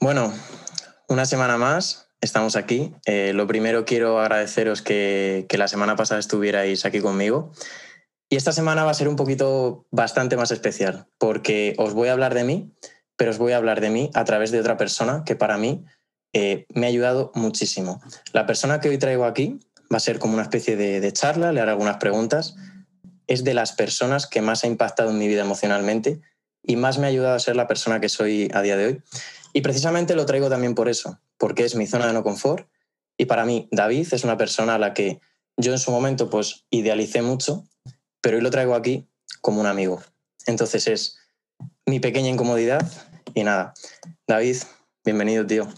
Bueno, una semana más, estamos aquí. Eh, lo primero quiero agradeceros que, que, la semana pasada estuvierais aquí conmigo. Y esta semana va a ser un poquito bastante más especial, porque os voy a hablar de mí, pero os voy a hablar de mí a través de otra persona que para mí eh, me ha ayudado muchísimo. La persona que hoy traigo aquí va a ser como una especie de, de charla, le haré algunas preguntas. Es de las personas que más ha impactado en mi vida emocionalmente y más me ha ayudado a ser la persona que soy a día de hoy. Y precisamente lo traigo también por eso, porque es mi zona de no confort. Y para mí, David es una persona a la que yo en su momento pues idealicé mucho, pero hoy lo traigo aquí como un amigo. Entonces es mi pequeña incomodidad y nada. David, bienvenido, tío.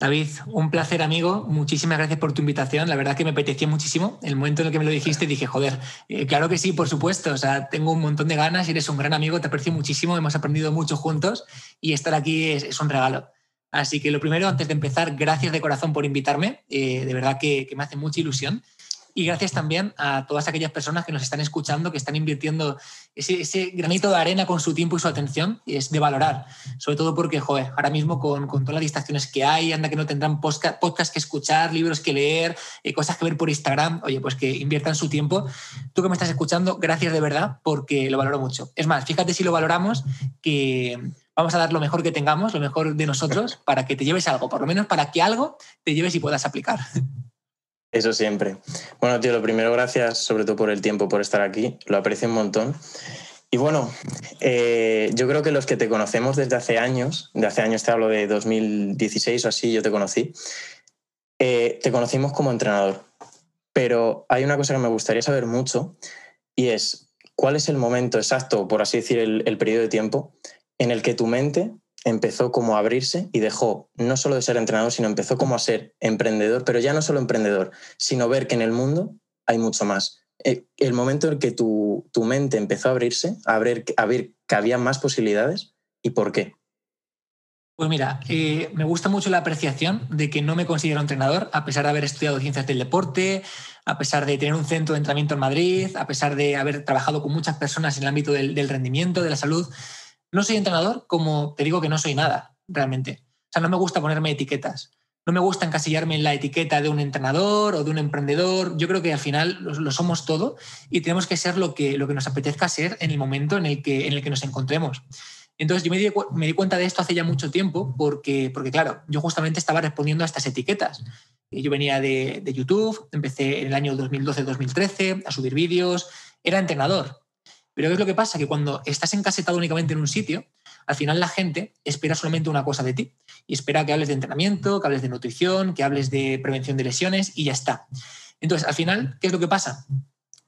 David, un placer amigo, muchísimas gracias por tu invitación, la verdad que me apetecía muchísimo, el momento en el que me lo dijiste dije, joder, eh, claro que sí, por supuesto, o sea, tengo un montón de ganas, eres un gran amigo, te aprecio muchísimo, hemos aprendido mucho juntos y estar aquí es, un regalo. Así que lo primero, antes de empezar, gracias de corazón por invitarme, eh, de verdad que me hace mucha ilusión. Y gracias también a todas aquellas personas que nos están escuchando, que están invirtiendo ese, granito de arena con su tiempo y su atención, es de valorar. Sobre todo porque, joder, ahora mismo con, con todas las distracciones que hay, anda que no tendrán podcast, podcast que escuchar, libros que leer, eh, cosas que ver por Instagram, oye, pues que inviertan su tiempo. Tú que me estás escuchando, gracias de verdad, porque lo valoro mucho. Es más, fíjate si lo valoramos, que vamos a dar lo mejor que tengamos, lo mejor de nosotros, para que te lleves algo, por lo menos para que algo te lleves y puedas aplicar. Eso siempre. Bueno, tío, lo primero, gracias sobre todo por el tiempo, por estar aquí. Lo aprecio un montón. Y bueno, eh, yo creo que los que te conocemos desde hace años, de hace años te hablo de 2016 o así, yo te conocí, eh, te conocimos como entrenador. Pero hay una cosa que me gustaría saber mucho y es cuál es el momento exacto, por así decir, el, el periodo de tiempo en el que tu mente empezó como a abrirse y dejó no solo de ser entrenador, sino empezó como a ser emprendedor, pero ya no solo emprendedor, sino ver que en el mundo hay mucho más. Eh, el momento en que tu, tu mente empezó a abrirse, a ver, a ver que había más posibilidades y por qué. Pues mira, eh, me gusta mucho la apreciación de que no me considero entrenador, a pesar de haber estudiado ciencias del deporte, a pesar de tener un centro de entrenamiento en Madrid, a pesar de haber trabajado con muchas personas en el ámbito del rendimiento, de la salud. No soy entrenador como te digo que no soy nada, realmente. O sea, no me gusta ponerme etiquetas. No me gusta encasillarme en la etiqueta de un entrenador o de un emprendedor. Yo creo que al final lo, somos todo y tenemos que ser lo que, lo que nos apetezca ser en el momento en el que, en el que nos encontremos. Entonces yo me di, me di, cuenta de esto hace ya mucho tiempo porque, porque, claro, yo justamente estaba respondiendo a estas etiquetas. Yo venía de, de YouTube, empecé en el año 2012-2013 a subir vídeos, era entrenador, pero ¿qué es lo que pasa? Que cuando estás encasetado únicamente en un sitio, al final la gente espera solamente una cosa de ti. Y espera que hables de entrenamiento, que hables de nutrición, que hables de prevención de lesiones y ya está. Entonces, al final, ¿qué es lo que pasa?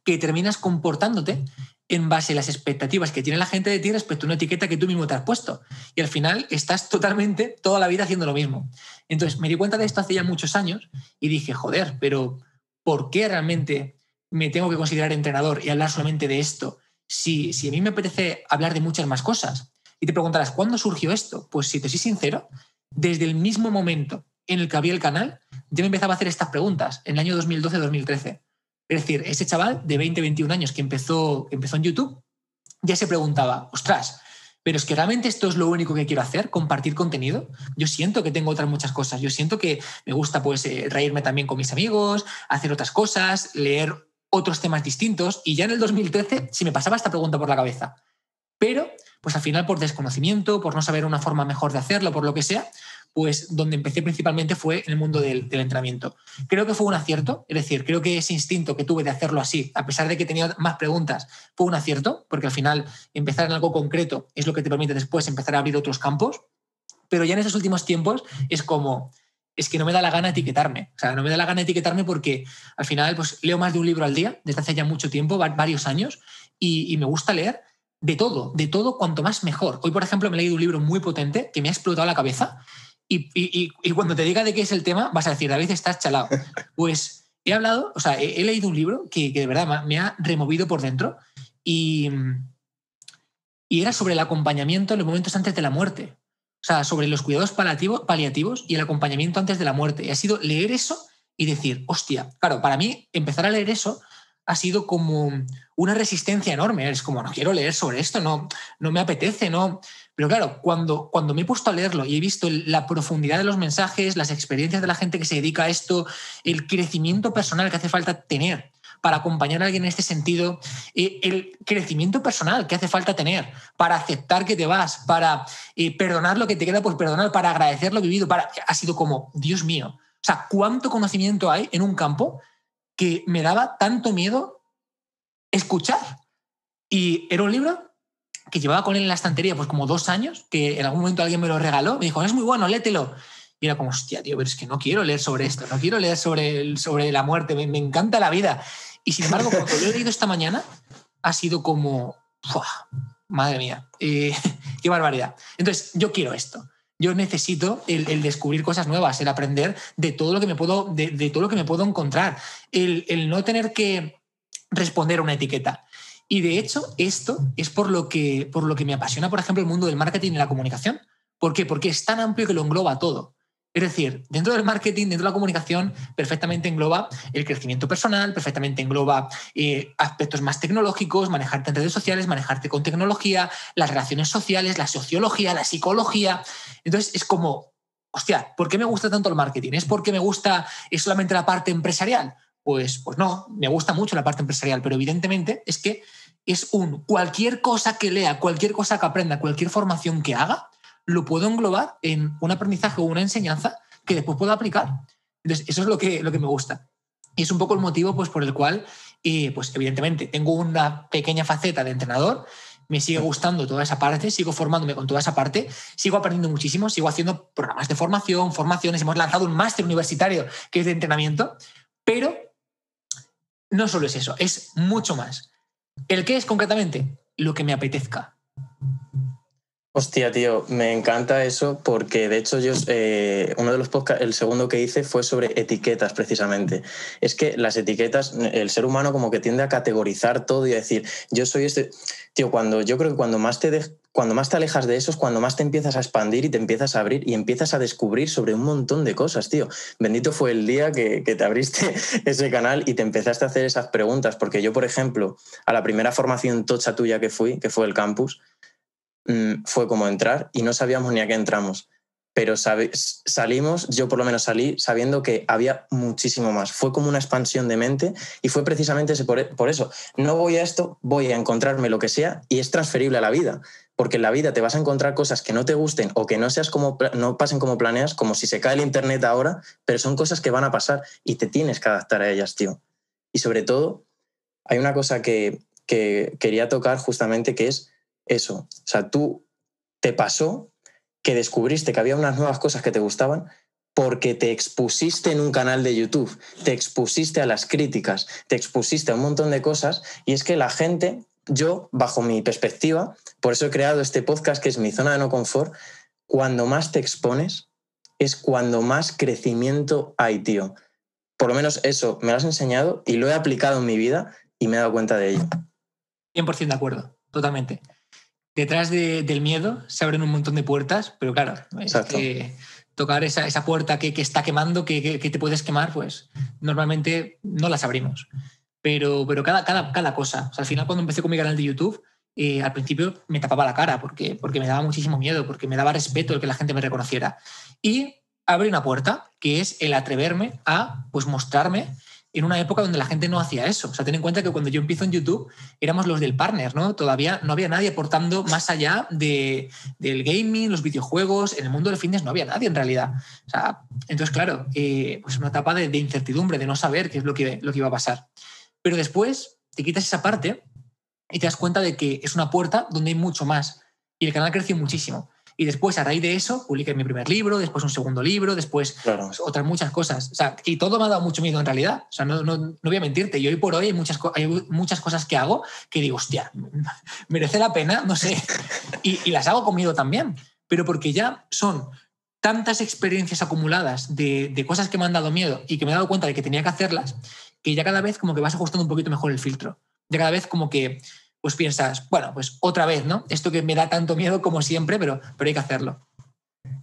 Que terminas comportándote en base a las expectativas que tiene la gente de ti respecto a una etiqueta que tú mismo te has puesto. Y al final estás totalmente toda la vida haciendo lo mismo. Entonces me di cuenta de esto hace ya muchos años y dije, joder, pero ¿por qué realmente me tengo que considerar entrenador y hablar solamente de esto si, a mí me apetece hablar de muchas más cosas. Y te preguntarás, ¿cuándo surgió esto? Pues si te soy sincero, desde el mismo momento en el que había el canal, ya me empezaba a hacer estas preguntas, en el año 2012-2013. Es decir, ese chaval de 20, 21 años que empezó, empezó en YouTube, ya se preguntaba, ostras, pero es que realmente esto es lo único que quiero hacer, compartir contenido. Yo siento que tengo otras muchas cosas. Yo siento que me gusta pues eh, reírme también con mis amigos, hacer otras cosas, leer otros temas distintos y ya en el 2013 si me pasaba esta pregunta por la cabeza. Pero, pues al final por desconocimiento, por no saber una forma mejor de hacerlo, por lo que sea, pues donde empecé principalmente fue en el mundo del, entrenamiento. Creo que fue un acierto, es decir, creo que ese instinto que tuve de hacerlo así, a pesar de que tenía más preguntas, fue un acierto, porque al final empezar en algo concreto es lo que te permite después empezar a abrir otros campos. Pero ya en esos últimos tiempos es como, es que no me da la gana etiquetarme. O sea, no me da la gana etiquetarme porque al final pues, leo más de un libro al día desde hace ya mucho tiempo, varios años, y, me gusta leer de todo, de todo cuanto más mejor. Hoy, por ejemplo, me he leído un libro muy potente que me ha explotado la cabeza y, cuando te diga de qué es el tema, vas a decir, David, estás chalado. Pues he hablado, o sea, he, leído un libro que, que, de verdad me ha removido por dentro y, y era sobre el acompañamiento en los momentos antes de la muerte. O sea, sobre los cuidados paliativos y el acompañamiento antes de la muerte. Y ha sido leer eso y decir, hostia, claro, para mí empezar a leer eso ha sido como una resistencia enorme. Es como, no quiero leer sobre esto, no, no me apetece, no. Pero claro, cuando, cuando me he puesto a leerlo y he visto la profundidad de los mensajes, las experiencias de la gente que se dedica a esto, el crecimiento personal que hace falta tener para acompañar a alguien en este sentido, eh, el crecimiento personal que hace falta tener para aceptar que te vas, para eh, perdonar lo que te queda por perdonar, para agradecer lo vivido, para... ha sido como, Dios mío, o sea, ¿cuánto conocimiento hay en un campo que me daba tanto miedo escuchar? Y era un libro que llevaba con él en la estantería pues como dos años, que en algún momento alguien me lo regaló, me dijo, es muy bueno, lételo. Y era como, hostia, tío, pero es que no quiero leer sobre esto, no quiero leer sobre, sobre la muerte, me, encanta la vida. Y sin embargo, cuando lo he leído esta mañana, ha sido como, madre mía, eh, qué barbaridad. Entonces, yo quiero esto. Yo necesito el, descubrir cosas nuevas, el aprender de todo lo que me puedo, de, todo lo que me puedo encontrar, el, el no tener que responder a una etiqueta. Y de hecho, esto es por lo, que, por lo que me apasiona, por ejemplo, el mundo del marketing y la comunicación. ¿Por qué? Porque es tan amplio que lo engloba todo. Es decir, dentro del marketing, dentro de la comunicación, perfectamente engloba el crecimiento personal, perfectamente engloba eh, aspectos más tecnológicos, manejarte en redes sociales, manejarte con tecnología, las relaciones sociales, la sociología, la psicología. Entonces es como, hostia, ¿por qué me gusta tanto el marketing? ¿Es porque me gusta es solamente la parte empresarial? Pues, pues no, me gusta mucho la parte empresarial, pero evidentemente es que es un cualquier cosa que lea, cualquier cosa que aprenda, cualquier formación que haga, lo puedo englobar en un aprendizaje o una enseñanza que después puedo aplicar. Eso es lo que, lo que me gusta. Y es un poco el motivo pues, por el cual, eh, pues, evidentemente, tengo una pequeña faceta de entrenador, me sigue gustando toda esa parte, sigo formándome con toda esa parte, sigo aprendiendo muchísimo, sigo haciendo programas de formación, formaciones, hemos lanzado un máster universitario que es de entrenamiento, pero no solo es eso, es mucho más. ¿El qué es concretamente? Lo que me apetezca. Hostia, tío, me encanta eso porque de hecho yo, eh, uno de los podcasts, el segundo que hice fue sobre etiquetas precisamente. Es que las etiquetas, el ser humano como que tiende a categorizar todo y a decir, yo soy este... Tío, cuando yo creo que cuando más te, cuando más te alejas de eso es cuando más te empiezas a expandir y te empiezas a abrir y empiezas a descubrir sobre un montón de cosas, tío. Bendito fue el día que, que te abriste ese canal y te empezaste a hacer esas preguntas, porque yo, por ejemplo, a la primera formación tocha tuya que fui, que fue el campus, Mm, fue como entrar y no sabíamos ni a qué entramos. Pero salimos, yo por lo menos salí sabiendo que había muchísimo más. Fue como una expansión de mente y fue precisamente ese, por, por eso. No voy a esto, voy a encontrarme lo que sea y es transferible a la vida porque en la vida te vas a encontrar cosas que no te gusten o que no seas como no pasen como planeas, como si se cae el internet ahora, pero son cosas que van a pasar y te tienes que adaptar a ellas, tío. Y sobre todo, hay una cosa que, que quería tocar justamente que es eso. O sea, tú te pasó que descubriste que había unas nuevas cosas que te gustaban porque te expusiste en un canal de YouTube, te expusiste a las críticas, te expusiste a un montón de cosas y es que la gente, yo, bajo mi perspectiva, por eso he creado este podcast que es mi zona de no confort, cuando más te expones es cuando más crecimiento hay, tío. Por lo menos eso me lo has enseñado y lo he aplicado en mi vida y me he dado cuenta de ello. 100% de acuerdo, totalmente detrás del miedo se abren un montón de puertas, pero claro, tocar esa, puerta que, está quemando, que, te puedes quemar, pues normalmente no las abrimos. Pero, pero cada, cada, cada cosa. al final, cuando empecé con mi canal de YouTube, eh, al principio me tapaba la cara porque, porque me daba muchísimo miedo, porque me daba respeto el que la gente me reconociera. Y abrí una puerta, que es el atreverme a pues, mostrarme en una época donde la gente no hacía eso. O sea, ten en cuenta que cuando yo empiezo en YouTube éramos los del partner, ¿no? Todavía no había nadie aportando más allá de, del gaming, los videojuegos, en el mundo del fitness no había nadie en realidad. O sea, entonces, claro, eh, pues una etapa de, incertidumbre, de no saber qué es lo que, lo que iba a pasar. Pero después te quitas esa parte y te das cuenta de que es una puerta donde hay mucho más. Y el canal creció muchísimo. Y después, a raíz de eso, publiqué mi primer libro, después un segundo libro, después pues, otras muchas cosas. O sea, y todo me ha dado mucho miedo en realidad. O sea, no, no, no voy a mentirte. Y hoy por hoy hay muchas, hay muchas cosas que hago que digo, hostia, merece la pena, no sé. Y, y las hago con miedo también. Pero porque ya son tantas experiencias acumuladas de, de, cosas que me han dado miedo y que me he dado cuenta de que tenía que hacerlas, que ya cada vez como que vas ajustando un poquito mejor el filtro. Ya cada vez como que pues piensas, bueno, pues otra vez, ¿no? Esto que me da tanto miedo como siempre, pero, pero hay que hacerlo.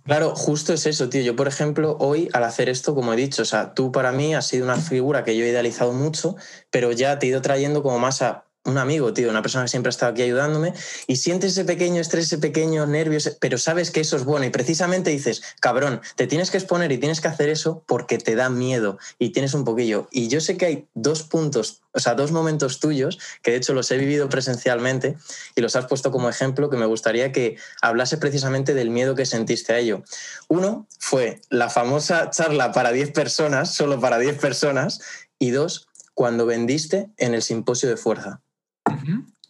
Claro, justo es eso, tío. Yo, por ejemplo, hoy al hacer esto, como he dicho, o sea, tú para mí has sido una figura que yo he idealizado mucho, pero ya te he ido trayendo como más a un amigo, tío, una persona que siempre ha estado aquí ayudándome, y sientes ese pequeño estrés, ese pequeño nervio, pero sabes que eso es bueno y precisamente dices, cabrón, te tienes que exponer y tienes que hacer eso porque te da miedo y tienes un poquillo. Y yo sé que hay dos puntos, o sea, dos momentos tuyos, que de hecho los he vivido presencialmente y los has puesto como ejemplo, que me gustaría que hablase precisamente del miedo que sentiste a ello. Uno fue la famosa charla para 10 personas, solo para 10 personas, y dos, cuando vendiste en el simposio de fuerza.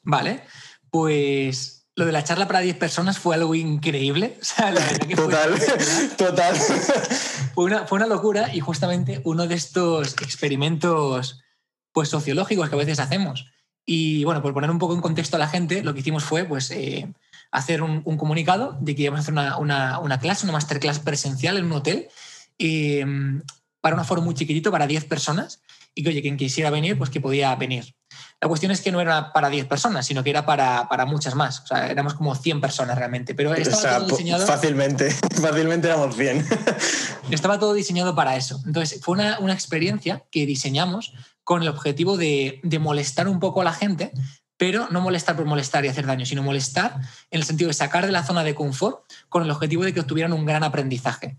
Vale, pues lo de la charla para 10 personas fue algo increíble. total, total. Fue una, fue una locura y justamente uno de estos experimentos pues, sociológicos que a veces hacemos. Y bueno, por poner un poco en contexto a la gente, lo que hicimos fue pues, eh, hacer un, comunicado de que íbamos a hacer una, una, clase, una masterclass presencial en un hotel eh, para un aforo muy chiquitito, para 10 personas, y que, oye, quien quisiera venir, pues que podía venir. La cuestión es que no era para 10 personas, sino que era para, para muchas más. O sea, éramos como 100 personas realmente. Pero estaba todo diseñado. Fácilmente, fácilmente éramos 100. estaba todo diseñado para eso. Entonces, fue una, una experiencia que diseñamos con el objetivo de, de molestar un poco a la gente, pero no molestar por molestar y hacer daño, sino molestar en el sentido de sacar de la zona de confort con el objetivo de que obtuvieran un gran aprendizaje.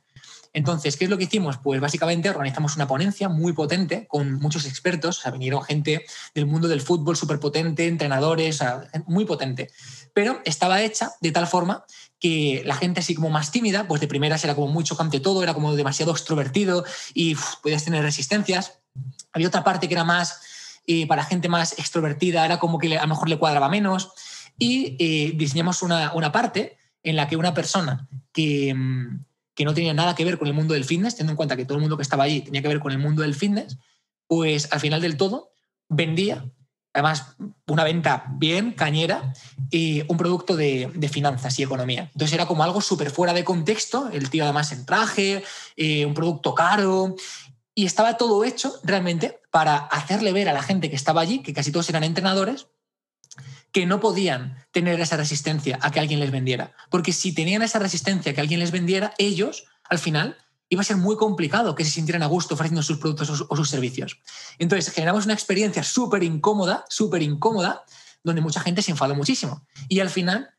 Entonces, ¿qué es lo que hicimos? Pues básicamente organizamos una ponencia muy potente con muchos expertos, o sea, vinieron gente del mundo del fútbol súper potente, entrenadores, muy potente, pero estaba hecha de tal forma que la gente así como más tímida, pues de primeras era como muy chocante todo, era como demasiado extrovertido y podías tener resistencias. Había otra parte que era más eh, para gente más extrovertida, era como que a lo mejor le cuadraba menos. Y eh, diseñamos una, una, parte en la que una persona que, mm, que no tenía nada que ver con el mundo del fitness, teniendo en cuenta que todo el mundo que estaba allí tenía que ver con el mundo del fitness, pues al final del todo vendía, además una venta bien cañera, y un producto de, finanzas y economía. Entonces era como algo súper fuera de contexto, el tío además en traje, eh, un producto caro, y estaba todo hecho realmente para hacerle ver a la gente que estaba allí, que casi todos eran entrenadores, que no podían tener esa resistencia a que alguien les vendiera. Porque si tenían esa resistencia a que alguien les vendiera, ellos, al final, iba a ser muy complicado que se sintieran a gusto ofreciendo sus productos o sus servicios. Entonces, generamos una experiencia súper incómoda, súper incómoda, donde mucha gente se enfadó muchísimo. Y al final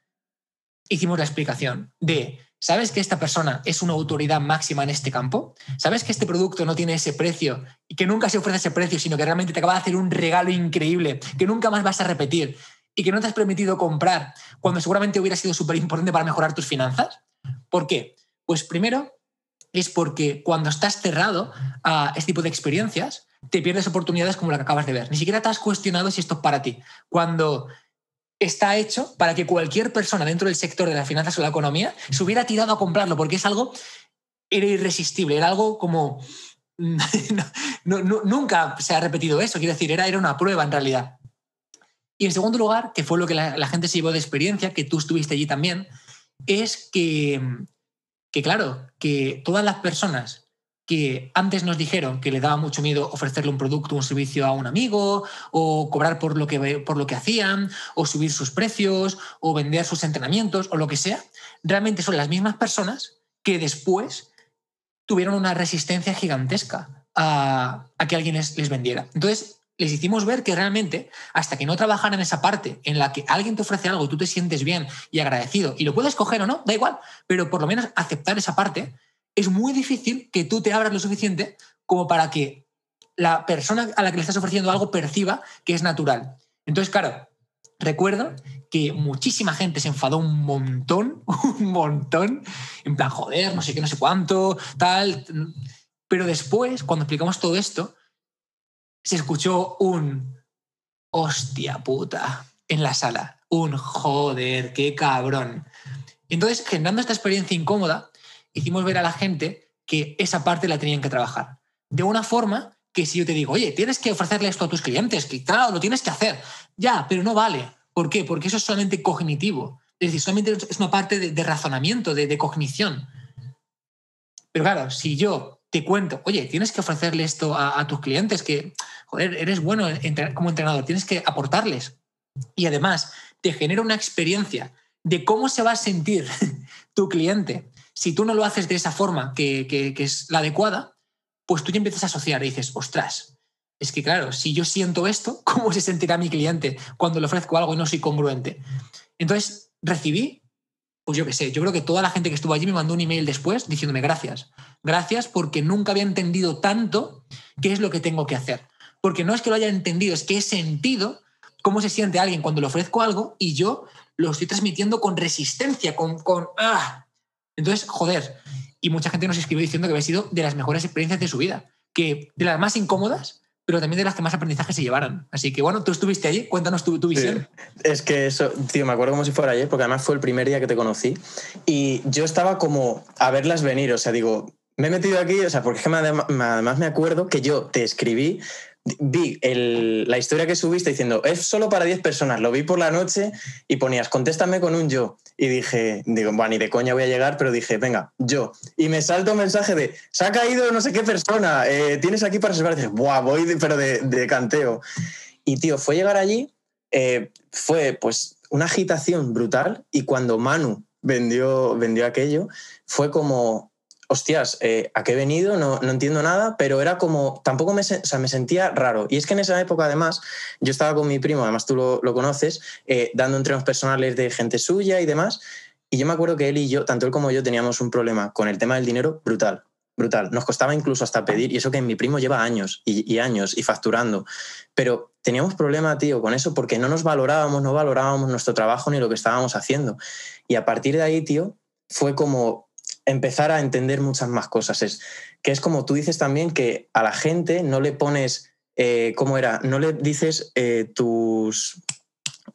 hicimos la explicación de, ¿sabes que esta persona es una autoridad máxima en este campo? ¿Sabes que este producto no tiene ese precio y que nunca se ofrece ese precio, sino que realmente te acaba de hacer un regalo increíble que nunca más vas a repetir? Y que no te has permitido comprar cuando seguramente hubiera sido súper importante para mejorar tus finanzas? ¿Por qué? Pues primero es porque cuando estás cerrado a este tipo de experiencias, te pierdes oportunidades como la que acabas de ver. Ni siquiera te has cuestionado si esto es para ti. Cuando está hecho para que cualquier persona dentro del sector de las finanzas o la economía se hubiera tirado a comprarlo, porque es algo, era irresistible, era algo como... nunca se ha repetido eso, quiero decir, era, era una prueba en realidad. Y en segundo lugar, que fue lo que la, gente se llevó de experiencia, que tú estuviste allí también, es que, que, claro, que todas las personas que antes nos dijeron que le daba mucho miedo ofrecerle un producto un servicio a un amigo, o cobrar por lo, que, por lo que hacían, o subir sus precios, o vender sus entrenamientos, o lo que sea, realmente son las mismas personas que después tuvieron una resistencia gigantesca a, a que alguien les, les vendiera. Entonces, les hicimos ver que realmente, hasta que no trabajan en esa parte en la que alguien te ofrece algo y tú te sientes bien y agradecido, y lo puedes coger o no, da igual, pero por lo menos aceptar esa parte, es muy difícil que tú te abras lo suficiente como para que la persona a la que le estás ofreciendo algo perciba que es natural. Entonces, claro, recuerdo que muchísima gente se enfadó un montón, un montón, en plan, joder, no sé qué, no sé cuánto, tal. Pero después, cuando explicamos todo esto, se escuchó un hostia puta en la sala. Un joder, qué cabrón. Entonces, generando esta experiencia incómoda, hicimos ver a la gente que esa parte la tenían que trabajar. De una forma que si yo te digo, oye, tienes que ofrecerle esto a tus clientes, que claro, lo tienes que hacer. Ya, pero no vale. ¿Por qué? Porque eso es solamente cognitivo. Es decir, solamente es una parte de, razonamiento, de, de cognición. Pero claro, si yo te cuento, oye, tienes que ofrecerle esto a, tus clientes, que, joder, eres bueno como entrenador, tienes que aportarles. Y además, te genera una experiencia de cómo se va a sentir tu cliente si tú no lo haces de esa forma que, que, es la adecuada, pues tú ya empiezas a asociar y dices, ostras, es que claro, si yo siento esto, ¿cómo se sentirá mi cliente cuando le ofrezco algo y no soy congruente? Entonces, recibí, pues yo qué sé, yo creo que toda la gente que estuvo allí me mandó un email después diciéndome gracias. Gracias porque nunca había entendido tanto qué es lo que tengo que hacer. Porque no es que lo haya entendido, es que he sentido cómo se siente alguien cuando le ofrezco algo y yo lo estoy transmitiendo con resistencia, con... con ¡ah! Entonces, joder. Y mucha gente nos escribió diciendo que había sido de las mejores experiencias de su vida, que de las más incómodas, pero también de las que más aprendizaje se llevaron. Así que bueno, tú estuviste allí, cuéntanos tu, tu visión. Es que eso, tío, me acuerdo como si fuera ayer, porque además fue el primer día que te conocí y yo estaba como a verlas venir, o sea, digo, me he metido aquí, o sea, porque es que además me acuerdo que yo te escribí vi la historia que subiste diciendo, es solo para 10 personas, lo vi por la noche y ponías, contéstame con un yo. Y dije, digo, ni de coña voy a llegar, pero dije, venga, yo. Y me salta un mensaje de, se ha caído no sé qué persona, eh, tienes aquí para reservar. Y voy, pero de, canteo. Y tío, fue llegar allí, eh, fue pues una agitación brutal y cuando Manu vendió, vendió aquello, fue como, hostias, eh, ¿a qué he venido? No, entiendo nada, pero era como, tampoco me, me sentía raro. Y es que en esa época, además, yo estaba con mi primo, además tú lo, conoces, eh, dando entrenos personales de gente suya y demás. Y yo me acuerdo que él y yo, tanto él como yo, teníamos un problema con el tema del dinero brutal. Brutal. Nos costaba incluso hasta pedir, y eso que mi primo lleva años y, y años y facturando. Pero teníamos problema, tío, con eso porque no nos valorábamos, no valorábamos nuestro trabajo ni lo que estábamos haciendo. Y a partir de ahí, tío, fue como empezar a entender muchas más cosas. Es que es como tú dices también que a la gente no le pones, eh, ¿cómo era? No le dices eh, tus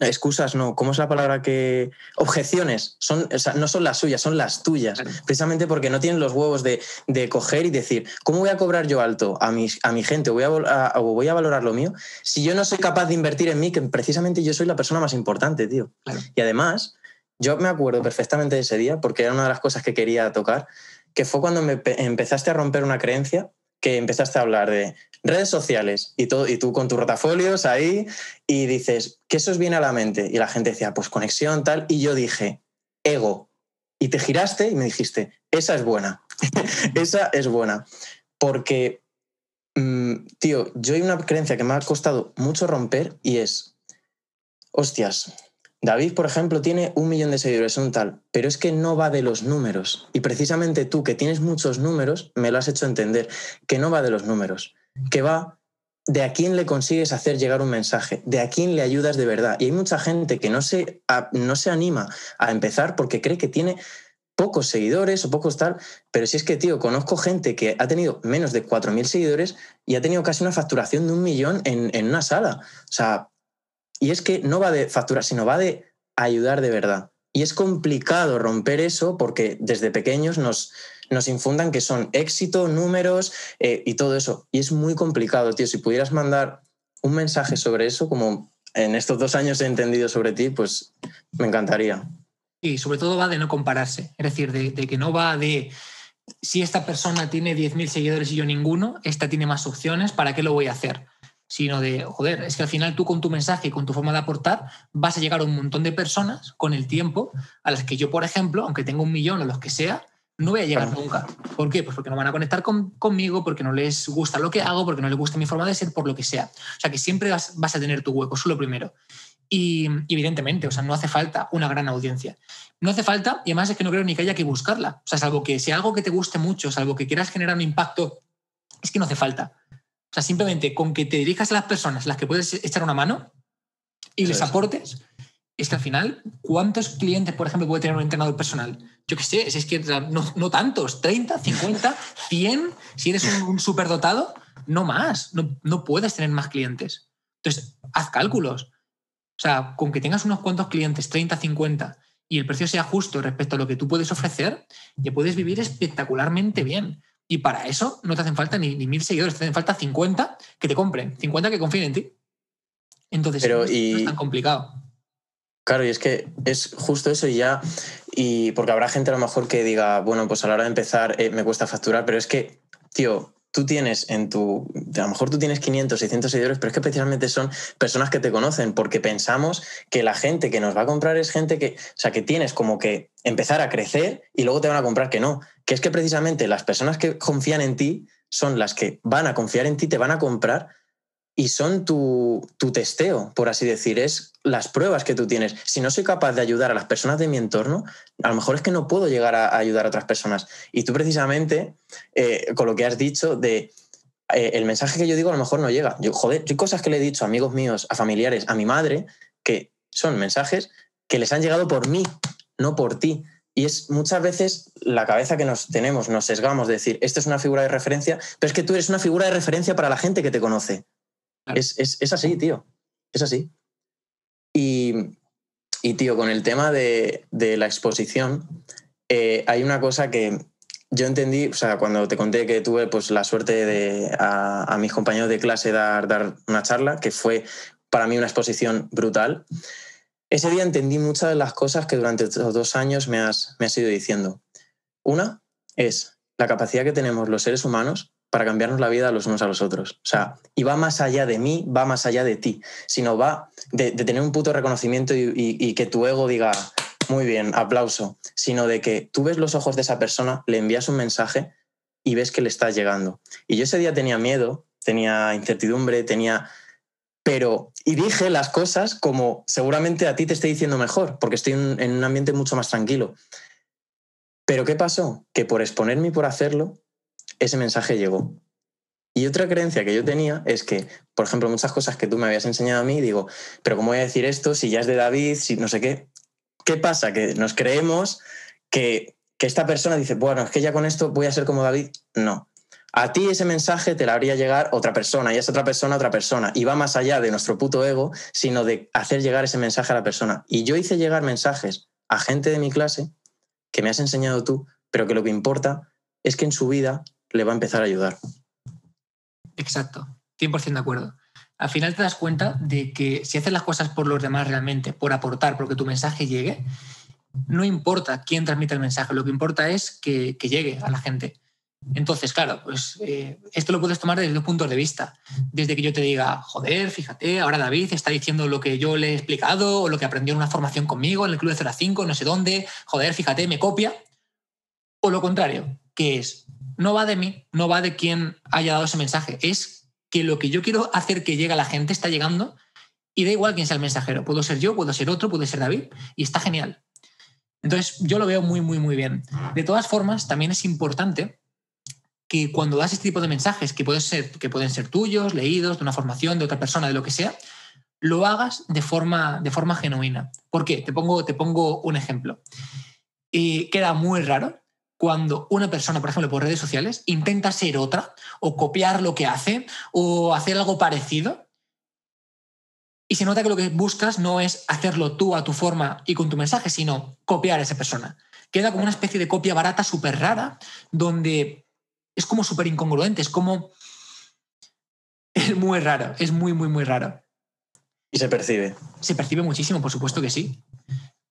excusas, no, ¿cómo es la palabra que...? Objeciones, son, no son las suyas, son las tuyas, precisamente porque no tienen los huevos de, coger y decir, ¿cómo voy a cobrar yo alto a mi, a mi gente o voy a, voy a valorar lo mío si yo no soy capaz de invertir en mí, que precisamente yo soy la persona más importante, tío? Y además yo me acuerdo perfectamente de ese día porque era una de las cosas que quería tocar, que fue cuando me empezaste a romper una creencia, que empezaste a hablar de redes sociales y, todo, y tú con tus rotafolios ahí y dices, ¿qué eso os viene a la mente? Y la gente decía, pues conexión, tal. Y yo dije, ego. Y te giraste y me dijiste, esa es buena. esa es buena. Porque, mm, tío, yo hay una creencia que me ha costado mucho romper y es, hostias, David, por ejemplo, tiene un millón de seguidores, un tal, pero es que no va de los números. Y precisamente tú, que tienes muchos números, me lo has hecho entender, que no va de los números, que va de a quién le consigues hacer llegar un mensaje, de a quién le ayudas de verdad. Y hay mucha gente que no se, no se anima a empezar porque cree que tiene pocos seguidores o pocos tal, pero si es que, tío, conozco gente que ha tenido menos de 4.000 seguidores y ha tenido casi una facturación de un millón en, en una sala. O sea, y es que no va de facturar, sino va de ayudar de verdad. Y es complicado romper eso porque desde pequeños nos, nos infundan que son éxito, números eh, y todo eso. Y es muy complicado, tío. Si pudieras mandar un mensaje sobre eso, como en estos dos años he entendido sobre ti, pues me encantaría. Y sobre todo va de no compararse. Es decir, de, de que no va de si esta persona tiene 10.000 seguidores y yo ninguno, esta tiene más opciones, ¿para qué lo voy a hacer? Sino de, joder, es que al final tú con tu mensaje y con tu forma de aportar vas a llegar a un montón de personas con el tiempo a las que yo, por ejemplo, aunque tenga un millón o los que sea, no voy a llegar nunca. ¿Por qué? Pues porque no van a conectar conmigo, porque no les gusta lo que hago, porque no les gusta mi forma de ser, por lo que sea. O sea que siempre vas, a tener tu hueco, eso es lo primero. Y, evidentemente, o sea, no hace falta una gran audiencia. No hace falta, y además es que no creo ni que haya que buscarla. O sea, salvo que sea algo que te guste mucho, salvo que quieras generar un impacto, es que no hace falta. O sea, simplemente con que te dirijas a las personas a las que puedes echar una mano y les aportes, es que al final, ¿cuántos clientes, por ejemplo, puede tener un entrenador personal? Yo qué sé, es que no, tantos, 30, 50, 100, si eres un, superdotado, no más, no, no puedes tener más clientes. Entonces, haz cálculos. O sea, con que tengas unos cuantos clientes, 30, 50, y el precio sea justo respecto a lo que tú puedes ofrecer, ya puedes vivir espectacularmente bien. Y para eso no te hacen falta ni, mil seguidores, te hacen falta 50 que te compren, 50 que confíen en ti. Entonces, Pero, no, es tan complicado. Claro, y es que es justo eso y ya, y porque habrá gente a lo mejor que diga, bueno, pues a la hora de empezar eh, me cuesta facturar, pero es que, tío, tú tienes en tu, a lo mejor tú tienes 500, 600 seguidores, pero es que precisamente son personas que te conocen, porque pensamos que la gente que nos va a comprar es gente que, o sea, que tienes como que empezar a crecer y luego te van a comprar que no, que es que precisamente las personas que confían en ti son las que van a confiar en ti, te van a comprar y son tu, tu, testeo, por así decir, es las pruebas que tú tienes. Si no soy capaz de ayudar a las personas de mi entorno, a lo mejor es que no puedo llegar a, ayudar a otras personas. Y tú precisamente, eh, con lo que has dicho de eh, el mensaje que yo digo a lo mejor no llega. Yo, joder, hay cosas que le he dicho a amigos míos, a familiares, a mi madre, que son mensajes que les han llegado por mí, no por ti. Y es muchas veces la cabeza que nos tenemos, nos sesgamos de decir, esta es una figura de referencia, pero es que tú eres una figura de referencia para la gente que te conoce. Es, así, tío. Es así. Y, tío, con el tema de, la exposición, eh, hay una cosa que yo entendí, o sea, cuando te conté que tuve pues, la suerte de a, mis compañeros de clase dar, dar una charla, que fue para mí una exposición brutal, ese día entendí muchas de las cosas que durante estos dos años me has, me has ido diciendo. Una es la capacidad que tenemos los seres humanos para cambiarnos la vida los unos a los otros. O sea, y va más allá de mí, va más allá de ti, sino va de, tener un puto reconocimiento y, que tu ego diga, muy bien, aplauso, sino de que tú ves los ojos de esa persona, le envías un mensaje y ves que le estás llegando. Y yo ese día tenía miedo, tenía incertidumbre, tenía... Pero, y dije las cosas como seguramente a ti te estoy diciendo mejor, porque estoy en un ambiente mucho más tranquilo. Pero ¿qué pasó? Que por exponerme y por hacerlo, ese mensaje llegó. Y otra creencia que yo tenía es que, por ejemplo, muchas cosas que tú me habías enseñado a mí, digo, pero ¿cómo voy a decir esto si ya es de David, si no sé qué? ¿Qué pasa? Que nos creemos que, que esta persona dice, bueno, es que ya con esto voy a ser como David. No. A ti ese mensaje te la haría llegar otra persona y esa otra persona otra persona. Y va más allá de nuestro puto ego, sino de hacer llegar ese mensaje a la persona. Y yo hice llegar mensajes a gente de mi clase que me has enseñado tú, pero que lo que importa es que en su vida le va a empezar a ayudar. Exacto, 100% de acuerdo. Al final te das cuenta de que si haces las cosas por los demás realmente, por aportar, porque tu mensaje llegue, no importa quién transmite el mensaje, lo que importa es que, llegue a la gente. Entonces, claro, pues eh, esto lo puedes tomar desde dos puntos de vista. Desde que yo te diga, joder, fíjate, ahora David está diciendo lo que yo le he explicado o lo que aprendió en una formación conmigo en el Club de 0 a 5, no sé dónde, joder, fíjate, me copia. O lo contrario, que es, no va de mí, no va de quien haya dado ese mensaje, es que lo que yo quiero hacer que llegue a la gente está llegando y da igual quién sea el mensajero. Puedo ser yo, puedo ser otro, puede ser David y está genial. Entonces, yo lo veo muy, muy, muy bien. De todas formas, también es importante que cuando das este tipo de mensajes, que, pueden ser, que pueden ser tuyos, leídos, de una formación, de otra persona, de lo que sea, lo hagas de forma, de forma genuina. ¿Por qué? Te pongo, te pongo un ejemplo. Y queda muy raro cuando una persona, por ejemplo, por redes sociales, intenta ser otra o copiar lo que hace o hacer algo parecido. Y se nota que lo que buscas no es hacerlo tú a tu forma y con tu mensaje, sino copiar a esa persona. Queda como una especie de copia barata súper rara, donde es como súper incongruente, es como... Es muy raro, es muy, muy, muy raro. Y se percibe. Se percibe muchísimo, por supuesto que sí.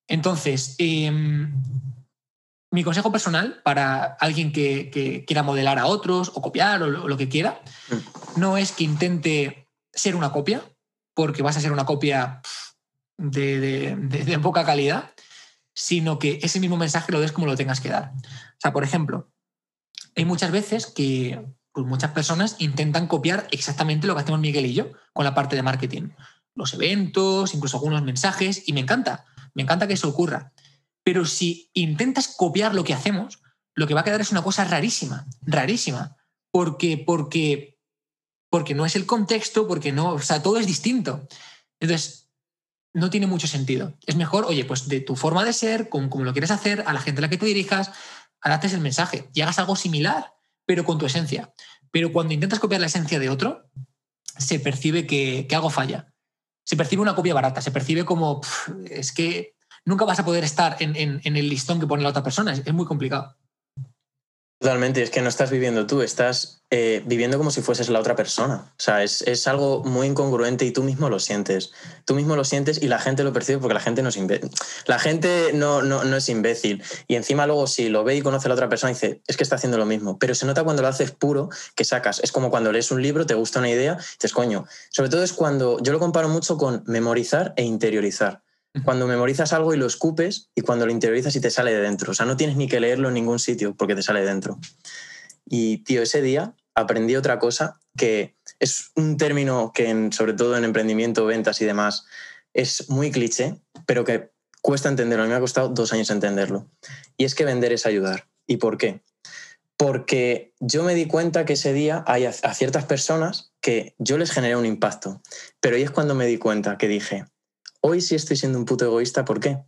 Entonces, em, mi consejo personal para alguien que, quiera modelar a otros o copiar o lo, que quiera, mm. no es que intente ser una copia, porque vas a ser una copia de, poca calidad, sino que ese mismo mensaje lo des como lo tengas que dar. O sea, por ejemplo, hay muchas veces que pues, muchas personas intentan copiar exactamente lo que hacemos Miguel y yo con la parte de marketing. Los eventos, incluso algunos mensajes, y me encanta, me encanta que eso ocurra. Pero si intentas copiar lo que hacemos, lo que va a quedar es una cosa rarísima, rarísima, porque, porque, porque no es el contexto, porque no, o sea, todo es distinto. Entonces, no tiene mucho sentido. Es mejor, oye, pues de tu forma de ser, como, lo quieres hacer, a la gente a la que te dirijas, adaptes el mensaje y hagas algo similar, pero con tu esencia. Pero cuando intentas copiar la esencia de otro, se percibe que, algo falla. Se percibe una copia barata, se percibe como, es que nunca vas a poder estar en, el listón que pone la otra persona. Es, muy complicado. Totalmente, es que no estás viviendo tú, estás eh, viviendo como si fueses la otra persona. O sea, es, algo muy incongruente y tú mismo lo sientes. Tú mismo lo sientes y la gente lo percibe porque la gente no es imbécil. La gente no, no, es imbécil. Y encima luego si lo ve y conoce a la otra persona dice, es que está haciendo lo mismo. Pero se nota cuando lo haces puro que sacas. Es como cuando lees un libro, te gusta una idea, dices, coño. Sobre todo es cuando yo lo comparo mucho con memorizar e interiorizar cuando memorizas algo y lo escupes y cuando lo interiorizas y te sale de dentro. O sea, no tienes ni que leerlo en ningún sitio porque te sale de dentro. Y, tío, ese día aprendí otra cosa que es un término que sobre todo en emprendimiento, ventas y demás es muy cliché, pero que cuesta entenderlo. A mí me ha costado dos años entenderlo. Y es que vender es ayudar. ¿Y por qué? Porque yo me di cuenta que ese día hay a ciertas personas que yo les generé un impacto. Pero ahí es cuando me di cuenta que dije, hoy sí estoy siendo un puto egoísta. ¿Por qué?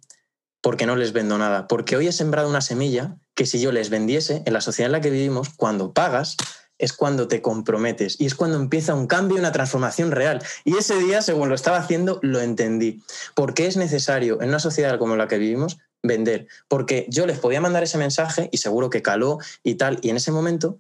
Porque no les vendo nada. Porque hoy he sembrado una semilla que si yo les vendiese, en la sociedad en la que vivimos, cuando pagas, es cuando te comprometes y es cuando empieza un cambio, una transformación real. Y ese día, según lo estaba haciendo, lo entendí. Porque es necesario en una sociedad como la que vivimos vender. Porque yo les podía mandar ese mensaje y seguro que caló y tal, y en ese momento,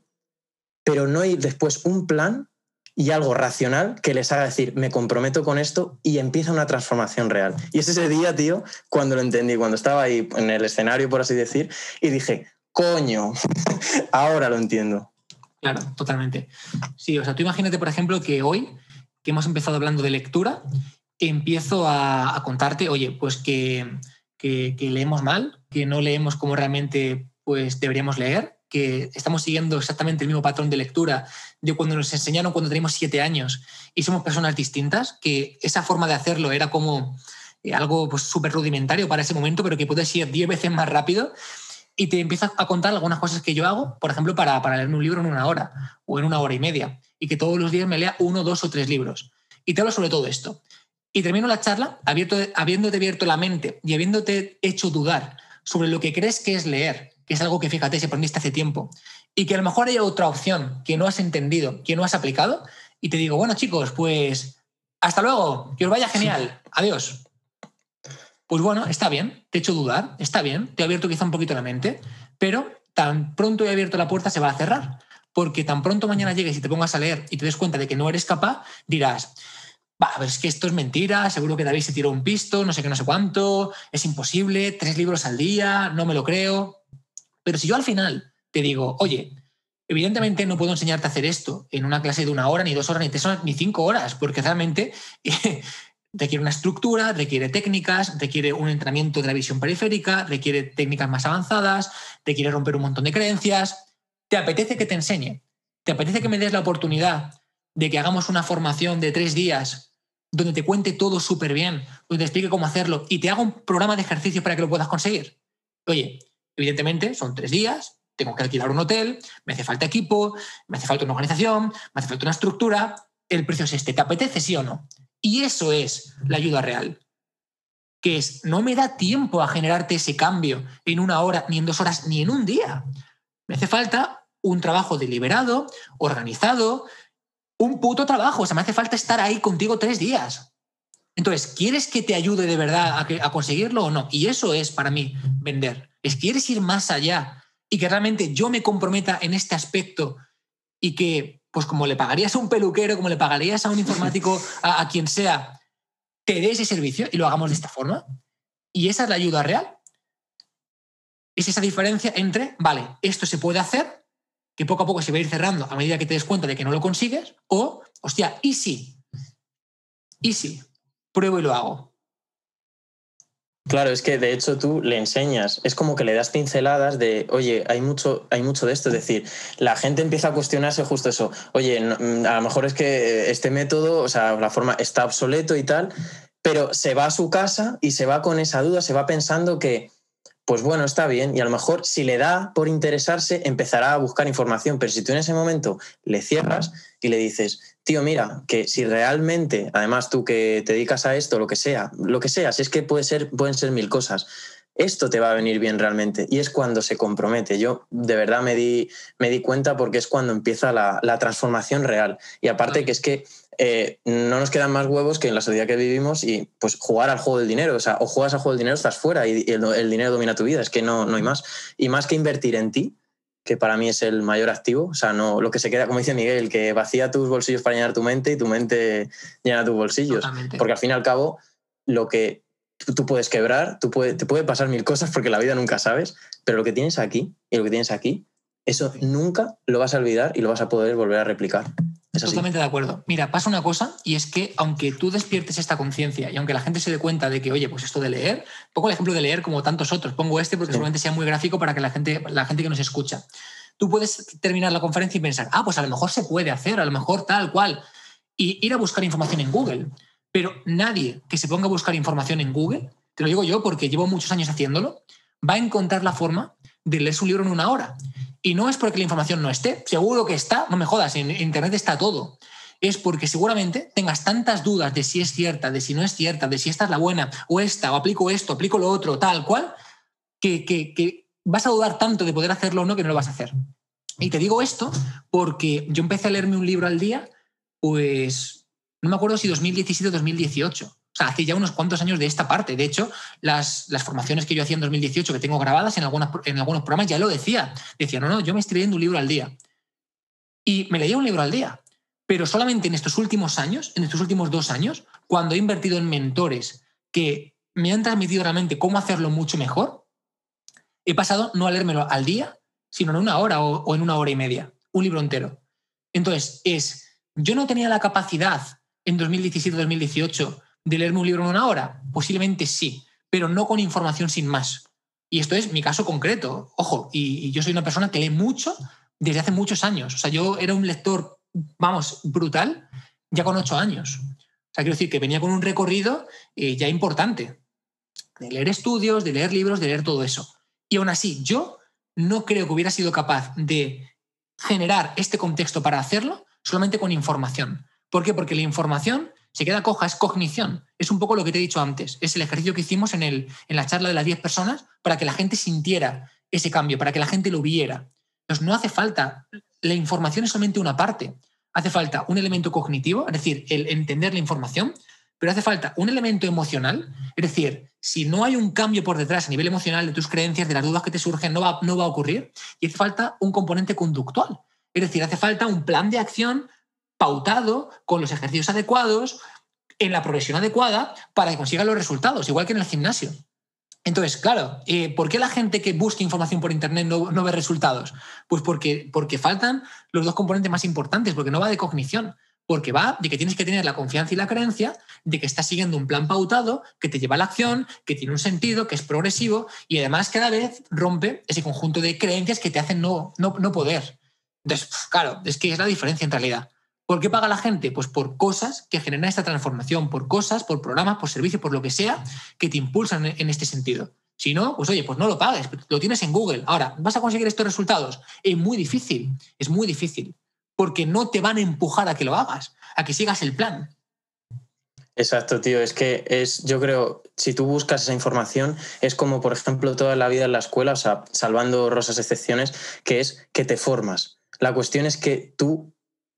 pero no hay después un plan y algo racional que les haga decir, me comprometo con esto y empieza una transformación real. Y es ese día, tío, cuando lo entendí, cuando estaba ahí en el escenario, por así decir, y dije, coño, ahora lo entiendo. Claro, totalmente. Sí, o sea, tú imagínate, por ejemplo, que hoy, que hemos empezado hablando de lectura, empiezo a, contarte, oye, pues que, que, leemos mal, que no leemos como realmente pues, deberíamos leer, que estamos siguiendo exactamente el mismo patrón de lectura de cuando nos enseñaron cuando teníamos siete años y somos personas distintas, que esa forma de hacerlo era como eh, algo pues, súper rudimentario para ese momento, pero que puede ser diez veces más rápido y te empieza a contar algunas cosas que yo hago, por ejemplo, para, para leer un libro en una hora o en una hora y media, y que todos los días me lea uno, dos o tres libros. Y te hablo sobre todo esto. Y termino la charla habiéndote abierto la mente y habiéndote hecho dudar sobre lo que crees que es leer, que es algo que fíjate, si aprendiste hace tiempo, y que a lo mejor hay otra opción que no has entendido, que no has aplicado, y te digo, bueno chicos, pues hasta luego, que os vaya genial, adiós. Pues bueno, está bien, te he hecho dudar, está bien, te he abierto quizá un poquito la mente, pero tan pronto he abierto la puerta se va a cerrar, porque tan pronto mañana llegues y te pongas a leer y te des cuenta de que no eres capaz, dirás, va, es que esto es mentira, seguro que David se tiró un pisto, no sé qué, no sé cuánto, es imposible, tres libros al día, no me lo creo. Pero si yo al final te digo, oye, evidentemente no puedo enseñarte a hacer esto en una clase de una hora, ni dos horas, ni tres horas, ni cinco horas, porque realmente requiere una estructura, requiere técnicas, requiere un entrenamiento de la visión periférica, requiere técnicas más avanzadas, requiere romper un montón de creencias. ¿Te apetece que te enseñe? ¿Te apetece que me des la oportunidad de que hagamos una formación de tres días donde te cuente todo súper bien, donde te explique cómo hacerlo y te haga un programa de ejercicios para que lo puedas conseguir? Oye, evidentemente son tres días, tengo que alquilar un hotel, me hace falta equipo, me hace falta una organización, me hace falta una estructura, el precio es este, ¿te apetece sí o no? Y eso es la ayuda real. Que es, no me da tiempo a generarte ese cambio en una hora, ni en dos horas, ni en un día. Me hace falta un trabajo deliberado, organizado, un puto trabajo. O sea, me hace falta estar ahí contigo tres días. Entonces, ¿quieres que te ayude de verdad a, a conseguirlo o no? Y eso es para mí vender. Es quieres ir más allá y que realmente yo me comprometa en este aspecto y que pues como le pagarías a un peluquero, como le pagarías a un informático, a, quien sea, te dé ese servicio y lo hagamos de esta forma. Y esa es la ayuda real. Es esa diferencia entre, vale, esto se puede hacer, que poco a poco se va a ir cerrando a medida que te des cuenta de que no lo consigues, o, hostia, y sí, y sí, pruebo y lo hago. Claro, es que de hecho tú le enseñas, es como que le das pinceladas de, oye, hay mucho, hay mucho de esto, es decir, la gente empieza a cuestionarse justo eso, oye, a lo mejor es que este método, o sea, la forma está obsoleto y tal, pero se va a su casa y se va con esa duda, se va pensando que, pues bueno, está bien, y a lo mejor si le da por interesarse, empezará a buscar información, pero si tú en ese momento le cierras y le dices, tío, mira, que si realmente, además tú que te dedicas a esto, lo que sea, lo que sea, si es que puede ser, pueden ser mil cosas, esto te va a venir bien realmente. Y es cuando se compromete. Yo de verdad me di, me di cuenta porque es cuando empieza la, transformación real. Y aparte que es que eh, no nos quedan más huevos que en la sociedad que vivimos y pues jugar al juego del dinero. O sea, o juegas al juego del dinero, estás fuera y el, el dinero domina tu vida. Es que no, no hay más. Y más que invertir en ti, que para mí es el mayor activo. O sea, no lo que se queda, como dice Miguel, que vacía tus bolsillos para llenar tu mente y tu mente llena tus bolsillos. Porque al fin y al cabo, lo que tú, puedes quebrar, tú te puede pasar mil cosas porque la vida nunca sabes, pero lo que tienes aquí y lo que tienes aquí, eso nunca lo vas a olvidar y lo vas a poder volver a replicar. Totalmente de acuerdo. Mira, pasa una cosa y es que aunque tú despiertes esta conciencia y aunque la gente se dé cuenta de que, oye, pues esto de leer, pongo el ejemplo de leer como tantos otros, pongo este porque seguramente sea muy gráfico para que la gente, la gente que nos escucha. Tú puedes terminar la conferencia y pensar, ah, pues a lo mejor se puede hacer, a lo mejor tal cual. y ir a buscar información en Google. Pero nadie que se ponga a buscar información en Google, te lo digo yo porque llevo muchos años haciéndolo, va a encontrar la forma de leer su libro en una hora. Y no es porque la información no esté, seguro que está, no me jodas, en Internet está todo. Es porque seguramente tengas tantas dudas de si es cierta, de si no es cierta, de si esta es la buena, o esta, o aplico esto, aplico lo otro, tal cual, que, que vas a dudar tanto de poder hacerlo o no que no lo vas a hacer. Y te digo esto porque yo empecé a leerme un libro al día, pues no me acuerdo si 2017 o 2018. O sea, hace ya unos cuantos años de esta parte. De hecho, las, las formaciones que yo hacía en 2018, que tengo grabadas en, algunas, en algunos programas, ya lo decía. Decía, no, no, yo me estoy leyendo un libro al día. Y me leía un libro al día. Pero solamente en estos últimos años, en estos últimos dos años, cuando he invertido en mentores que me han transmitido realmente cómo hacerlo mucho mejor, he pasado no a leérmelo al día, sino en una hora o, en una hora y media, un libro entero. Entonces, es, yo no tenía la capacidad en 2017-2018 de leerme un libro en una hora, posiblemente sí, pero no con información sin más. Y esto es mi caso concreto, ojo, y, yo soy una persona que lee mucho desde hace muchos años. O sea, yo era un lector, vamos, brutal, ya con ocho años. O sea, quiero decir que venía con un recorrido eh, ya importante, de leer estudios, de leer libros, de leer todo eso. Y aún así, yo no creo que hubiera sido capaz de generar este contexto para hacerlo solamente con información. ¿Por qué? Porque la información se queda coja, es cognición. Es un poco lo que te he dicho antes. Es el ejercicio que hicimos en, el, en la charla de las 10 personas para que la gente sintiera ese cambio, para que la gente lo viera. Entonces, no hace falta, la información es solamente una parte. Hace falta un elemento cognitivo, es decir, el entender la información, pero hace falta un elemento emocional, es decir, si no hay un cambio por detrás a nivel emocional de tus creencias, de las dudas que te surgen, no va, no va a ocurrir, y hace falta un componente conductual, es decir, hace falta un plan de acción pautado con los ejercicios adecuados, en la progresión adecuada, para que consiga los resultados, igual que en el gimnasio. Entonces, claro, eh, ¿por qué la gente que busca información por Internet no, no ve resultados? Pues porque, porque faltan los dos componentes más importantes, porque no va de cognición porque va de que tienes que tener la confianza y la creencia de que estás siguiendo un plan pautado que te lleva a la acción, que tiene un sentido, que es progresivo y además cada vez rompe ese conjunto de creencias que te hacen no, no, no poder. Entonces, claro, es que es la diferencia en realidad. ¿Por qué paga la gente? Pues por cosas que generan esta transformación, por cosas, por programas, por servicios, por lo que sea, que te impulsan en este sentido. Si no, pues oye, pues no lo pagues, lo tienes en Google. Ahora, ¿vas a conseguir estos resultados? Es muy difícil, es muy difícil porque no te van a empujar a que lo hagas, a que sigas el plan. Exacto, tío. Es que es, yo creo, si tú buscas esa información, es como, por ejemplo, toda la vida en la escuela, o sea, salvando rosas excepciones, que es que te formas. La cuestión es que tú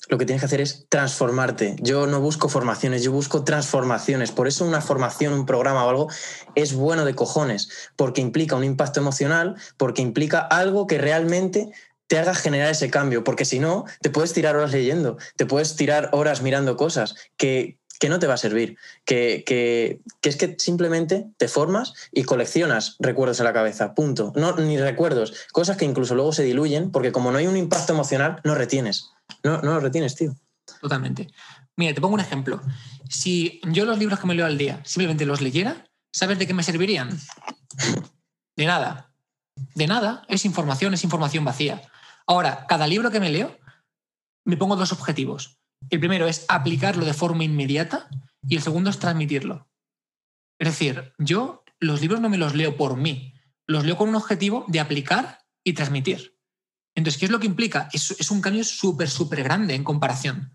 lo que tienes que hacer es transformarte. Yo no busco formaciones, yo busco transformaciones. Por eso una formación, un programa o algo es bueno de cojones, porque implica un impacto emocional, porque implica algo que realmente te haga generar ese cambio, porque si no, te puedes tirar horas leyendo, te puedes tirar horas mirando cosas que, no te va a servir, que, que, es que simplemente te formas y coleccionas recuerdos en la cabeza, punto. No, ni recuerdos, cosas que incluso luego se diluyen, porque como no hay un impacto emocional, no retienes. No, no lo retienes, tío. Totalmente. Mira, te pongo un ejemplo. Si yo los libros que me leo al día simplemente los leyera, ¿sabes de qué me servirían? De nada. De nada. Es información, es información vacía. Ahora, cada libro que me leo, me pongo dos objetivos. El primero es aplicarlo de forma inmediata y el segundo es transmitirlo. Es decir, yo los libros no me los leo por mí, los leo con un objetivo de aplicar y transmitir. Entonces, ¿qué es lo que implica? Es, un cambio súper, súper grande en comparación.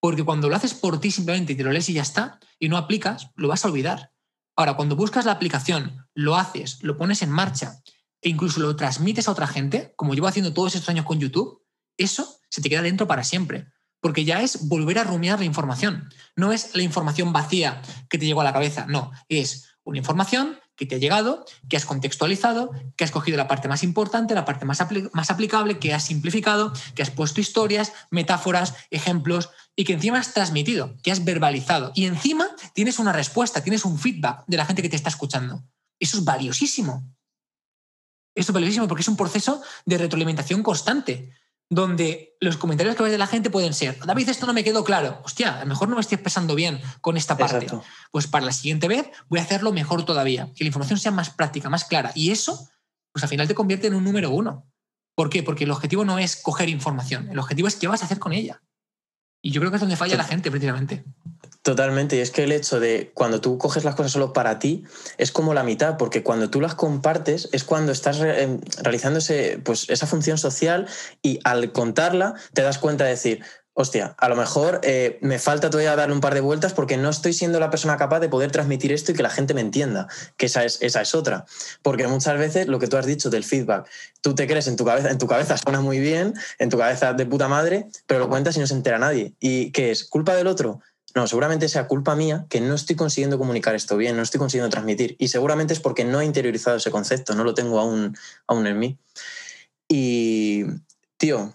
Porque cuando lo haces por ti simplemente y te lo lees y ya está, y no aplicas, lo vas a olvidar. Ahora, cuando buscas la aplicación, lo haces, lo pones en marcha e incluso lo transmites a otra gente, como llevo haciendo todos estos años con YouTube, eso se te queda dentro para siempre. Porque ya es volver a rumiar la información. No es la información vacía que te llegó a la cabeza, no. Es una información que te ha llegado, que has contextualizado, que has cogido la parte más importante, la parte más, más aplicable, que has simplificado, que has puesto historias, metáforas, ejemplos y que encima has transmitido, que has verbalizado. Y encima tienes una respuesta, tienes un feedback de la gente que te está escuchando. Eso es valiosísimo. Esto es valiosísimo porque es un proceso de retroalimentación constante, donde los comentarios que ves de la gente pueden ser, David, esto no me quedó claro. Hostia, a lo mejor no me estoy expresando bien con esta parte. Pues para la siguiente vez voy a hacerlo mejor todavía, que la información sea más práctica, más clara. Y eso, pues al final te convierte en un número uno. ¿Por qué? Porque el objetivo no es coger información, el objetivo es qué vas a hacer con ella. Y yo creo que es donde falla la gente, precisamente. Totalmente, y es que el hecho de cuando tú coges las cosas solo para ti es como la mitad, porque cuando tú las compartes es cuando estás eh, realizando pues, esa función social y al contarla te das cuenta de decir, hostia, a lo mejor eh, me falta todavía darle un par de vueltas porque no estoy siendo la persona capaz de poder transmitir esto y que la gente me entienda, que esa es, esa es otra. Porque muchas veces lo que tú has dicho del feedback, tú te crees en tu cabeza, en tu cabeza suena muy bien, en tu cabeza de puta madre, pero lo cuentas y no se entera nadie. ¿Y qué es? ¿Culpa del otro? No, seguramente sea culpa mía que no estoy consiguiendo comunicar esto bien, no estoy consiguiendo transmitir. Y seguramente es porque no he interiorizado ese concepto, no lo tengo aún, aún en mí. Y, tío,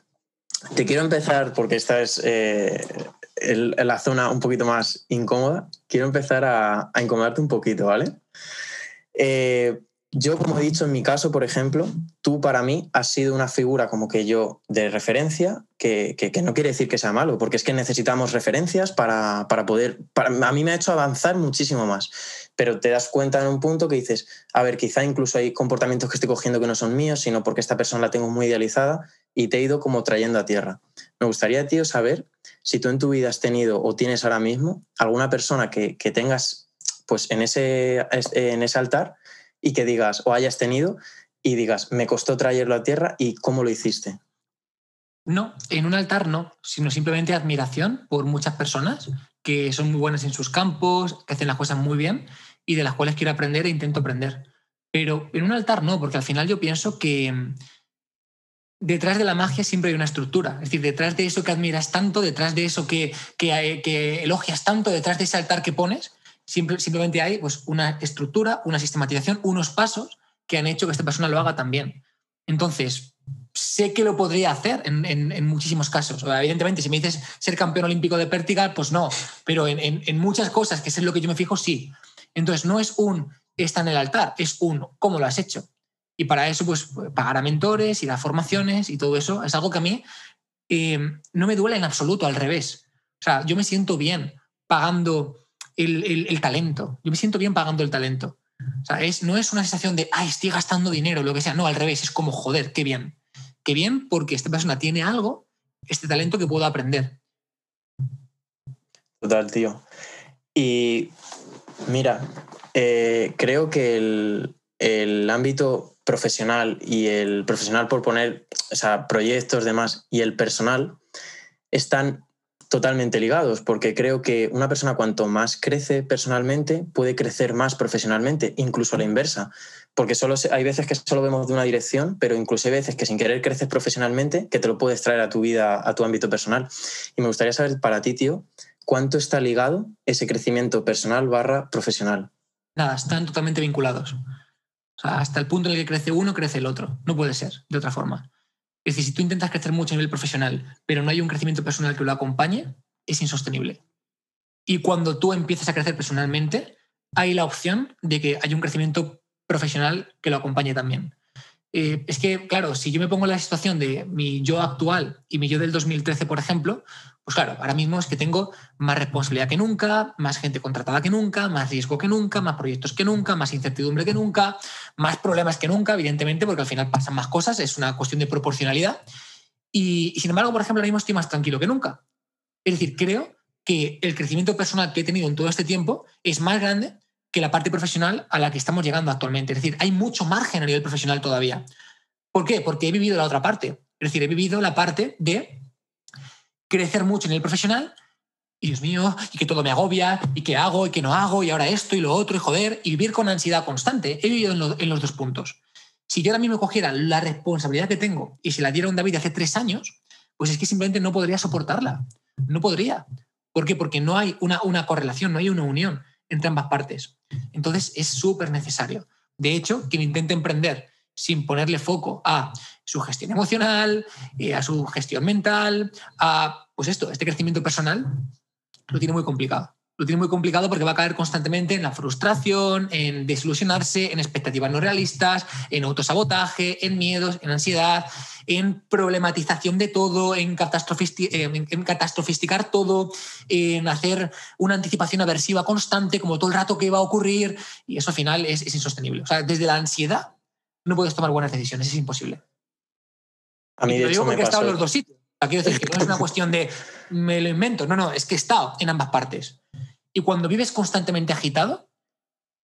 te quiero empezar, porque esta es eh, la zona un poquito más incómoda, quiero empezar a, a incomodarte un poquito, ¿vale? Eh, yo, como he dicho en mi caso, por ejemplo, tú para mí has sido una figura como que yo de referencia, que, no quiere decir que sea malo, porque es que necesitamos referencias para, poder... a mí me ha hecho avanzar muchísimo más, pero te das cuenta en un punto que dices, a ver, quizá incluso hay comportamientos que estoy cogiendo que no son míos, sino porque esta persona la tengo muy idealizada y te he ido como trayendo a tierra. Me gustaría, tío, saber si tú en tu vida has tenido o tienes ahora mismo alguna persona que, que tengas pues en ese, en ese altar y que digas o hayas tenido y digas, me costó traerlo a tierra y cómo lo hiciste. No, en un altar no, sino simplemente admiración por muchas personas que son muy buenas en sus campos, que hacen las cosas muy bien y de las cuales quiero aprender e intento aprender. Pero en un altar no, porque al final yo pienso que mm, detrás de la magia siempre hay una estructura. Es decir, detrás de eso que admiras tanto, detrás de eso que, que, que elogias tanto, detrás de ese altar que pones, simplemente hay pues, una estructura, una sistematización, unos pasos que han hecho que esta persona lo haga también. Entonces, sé que lo podría hacer en, muchísimos casos. evidentemente, si me dices ser campeón olímpico de pértiga, pues no, pero en, muchas cosas, que es lo que yo me fijo, sí. Entonces, no es un está en el altar, es un cómo lo has hecho. Y para eso, pues pagar a mentores, ir a formaciones y todo eso es algo que a mí eh, no me duele en absoluto, al revés. O sea, yo me siento bien pagando el, talento. Yo me siento bien pagando el talento. O sea, es, no es una sensación de, ay, estoy gastando dinero, lo que sea. No, al revés, es como, joder, qué bien. Qué bien porque esta persona tiene algo, este talento que puedo aprender. Total, tío. Y mira, eh, creo que el, el, ámbito profesional y el profesional por poner o sea, proyectos, demás, y el personal están totalmente ligados, porque creo que una persona cuanto más crece personalmente puede crecer más profesionalmente, incluso a la inversa, porque solo hay veces que solo vemos de una dirección, pero incluso hay veces que sin querer creces profesionalmente, que te lo puedes traer a tu vida, a tu ámbito personal. Y me gustaría saber para ti, tío, ¿cuánto está ligado ese crecimiento personal barra profesional? Nada, están totalmente vinculados. hasta el punto en el que crece uno, crece el otro. No puede ser de otra forma. Es decir, si tú intentas crecer mucho a nivel profesional, pero no hay un crecimiento personal que lo acompañe, es insostenible. Y cuando tú empiezas a crecer personalmente, hay la opción de que haya un crecimiento profesional que lo acompañe también. Eh, es que, claro, si yo me pongo en la situación de mi yo actual y mi yo del 2013, por ejemplo, pues claro, ahora mismo es que tengo más responsabilidad que nunca, más gente contratada que nunca, más riesgo que nunca, más proyectos que nunca, más incertidumbre que nunca, más problemas que nunca, evidentemente, porque al final pasan más cosas, es una cuestión de proporcionalidad. Y, sin embargo, por ejemplo, ahora mismo estoy más tranquilo que nunca. Es decir, creo que el crecimiento personal que he tenido en todo este tiempo es más grande que la parte profesional a la que estamos llegando actualmente. Es decir, hay mucho margen a nivel profesional todavía. ¿Por qué? Porque he vivido la otra parte. Es decir, he vivido la parte de crecer mucho en el profesional y Dios mío, y que todo me agobia, y que hago, y que no hago, y ahora esto y lo otro, y joder, y vivir con ansiedad constante. He vivido en, los dos puntos. Si yo ahora mismo cogiera la responsabilidad que tengo y se la diera a un David hace tres años, pues es que simplemente no podría soportarla. No podría. ¿Por qué? Porque no hay una, una correlación, no hay una unión entre ambas partes. Entonces es súper necesario. De hecho, quien intente emprender sin ponerle foco a su gestión emocional, eh, a su gestión mental, a pues esto, este crecimiento personal, lo tiene muy complicado. Lo tiene muy complicado porque va a caer constantemente en la frustración, en desilusionarse, en expectativas no realistas, en autosabotaje, en miedos, en ansiedad, en problematización de todo, en, en catastrofisticar todo, en hacer una anticipación aversiva constante, como todo el rato que va a ocurrir, y eso al final es, es insostenible. O sea, desde la ansiedad no puedes tomar buenas decisiones, es imposible. A mí, de hecho, me pasó... los dos sitios. quiero decir que no es una cuestión de me lo invento, no, no, es que he estado en ambas partes. Y cuando vives constantemente agitado,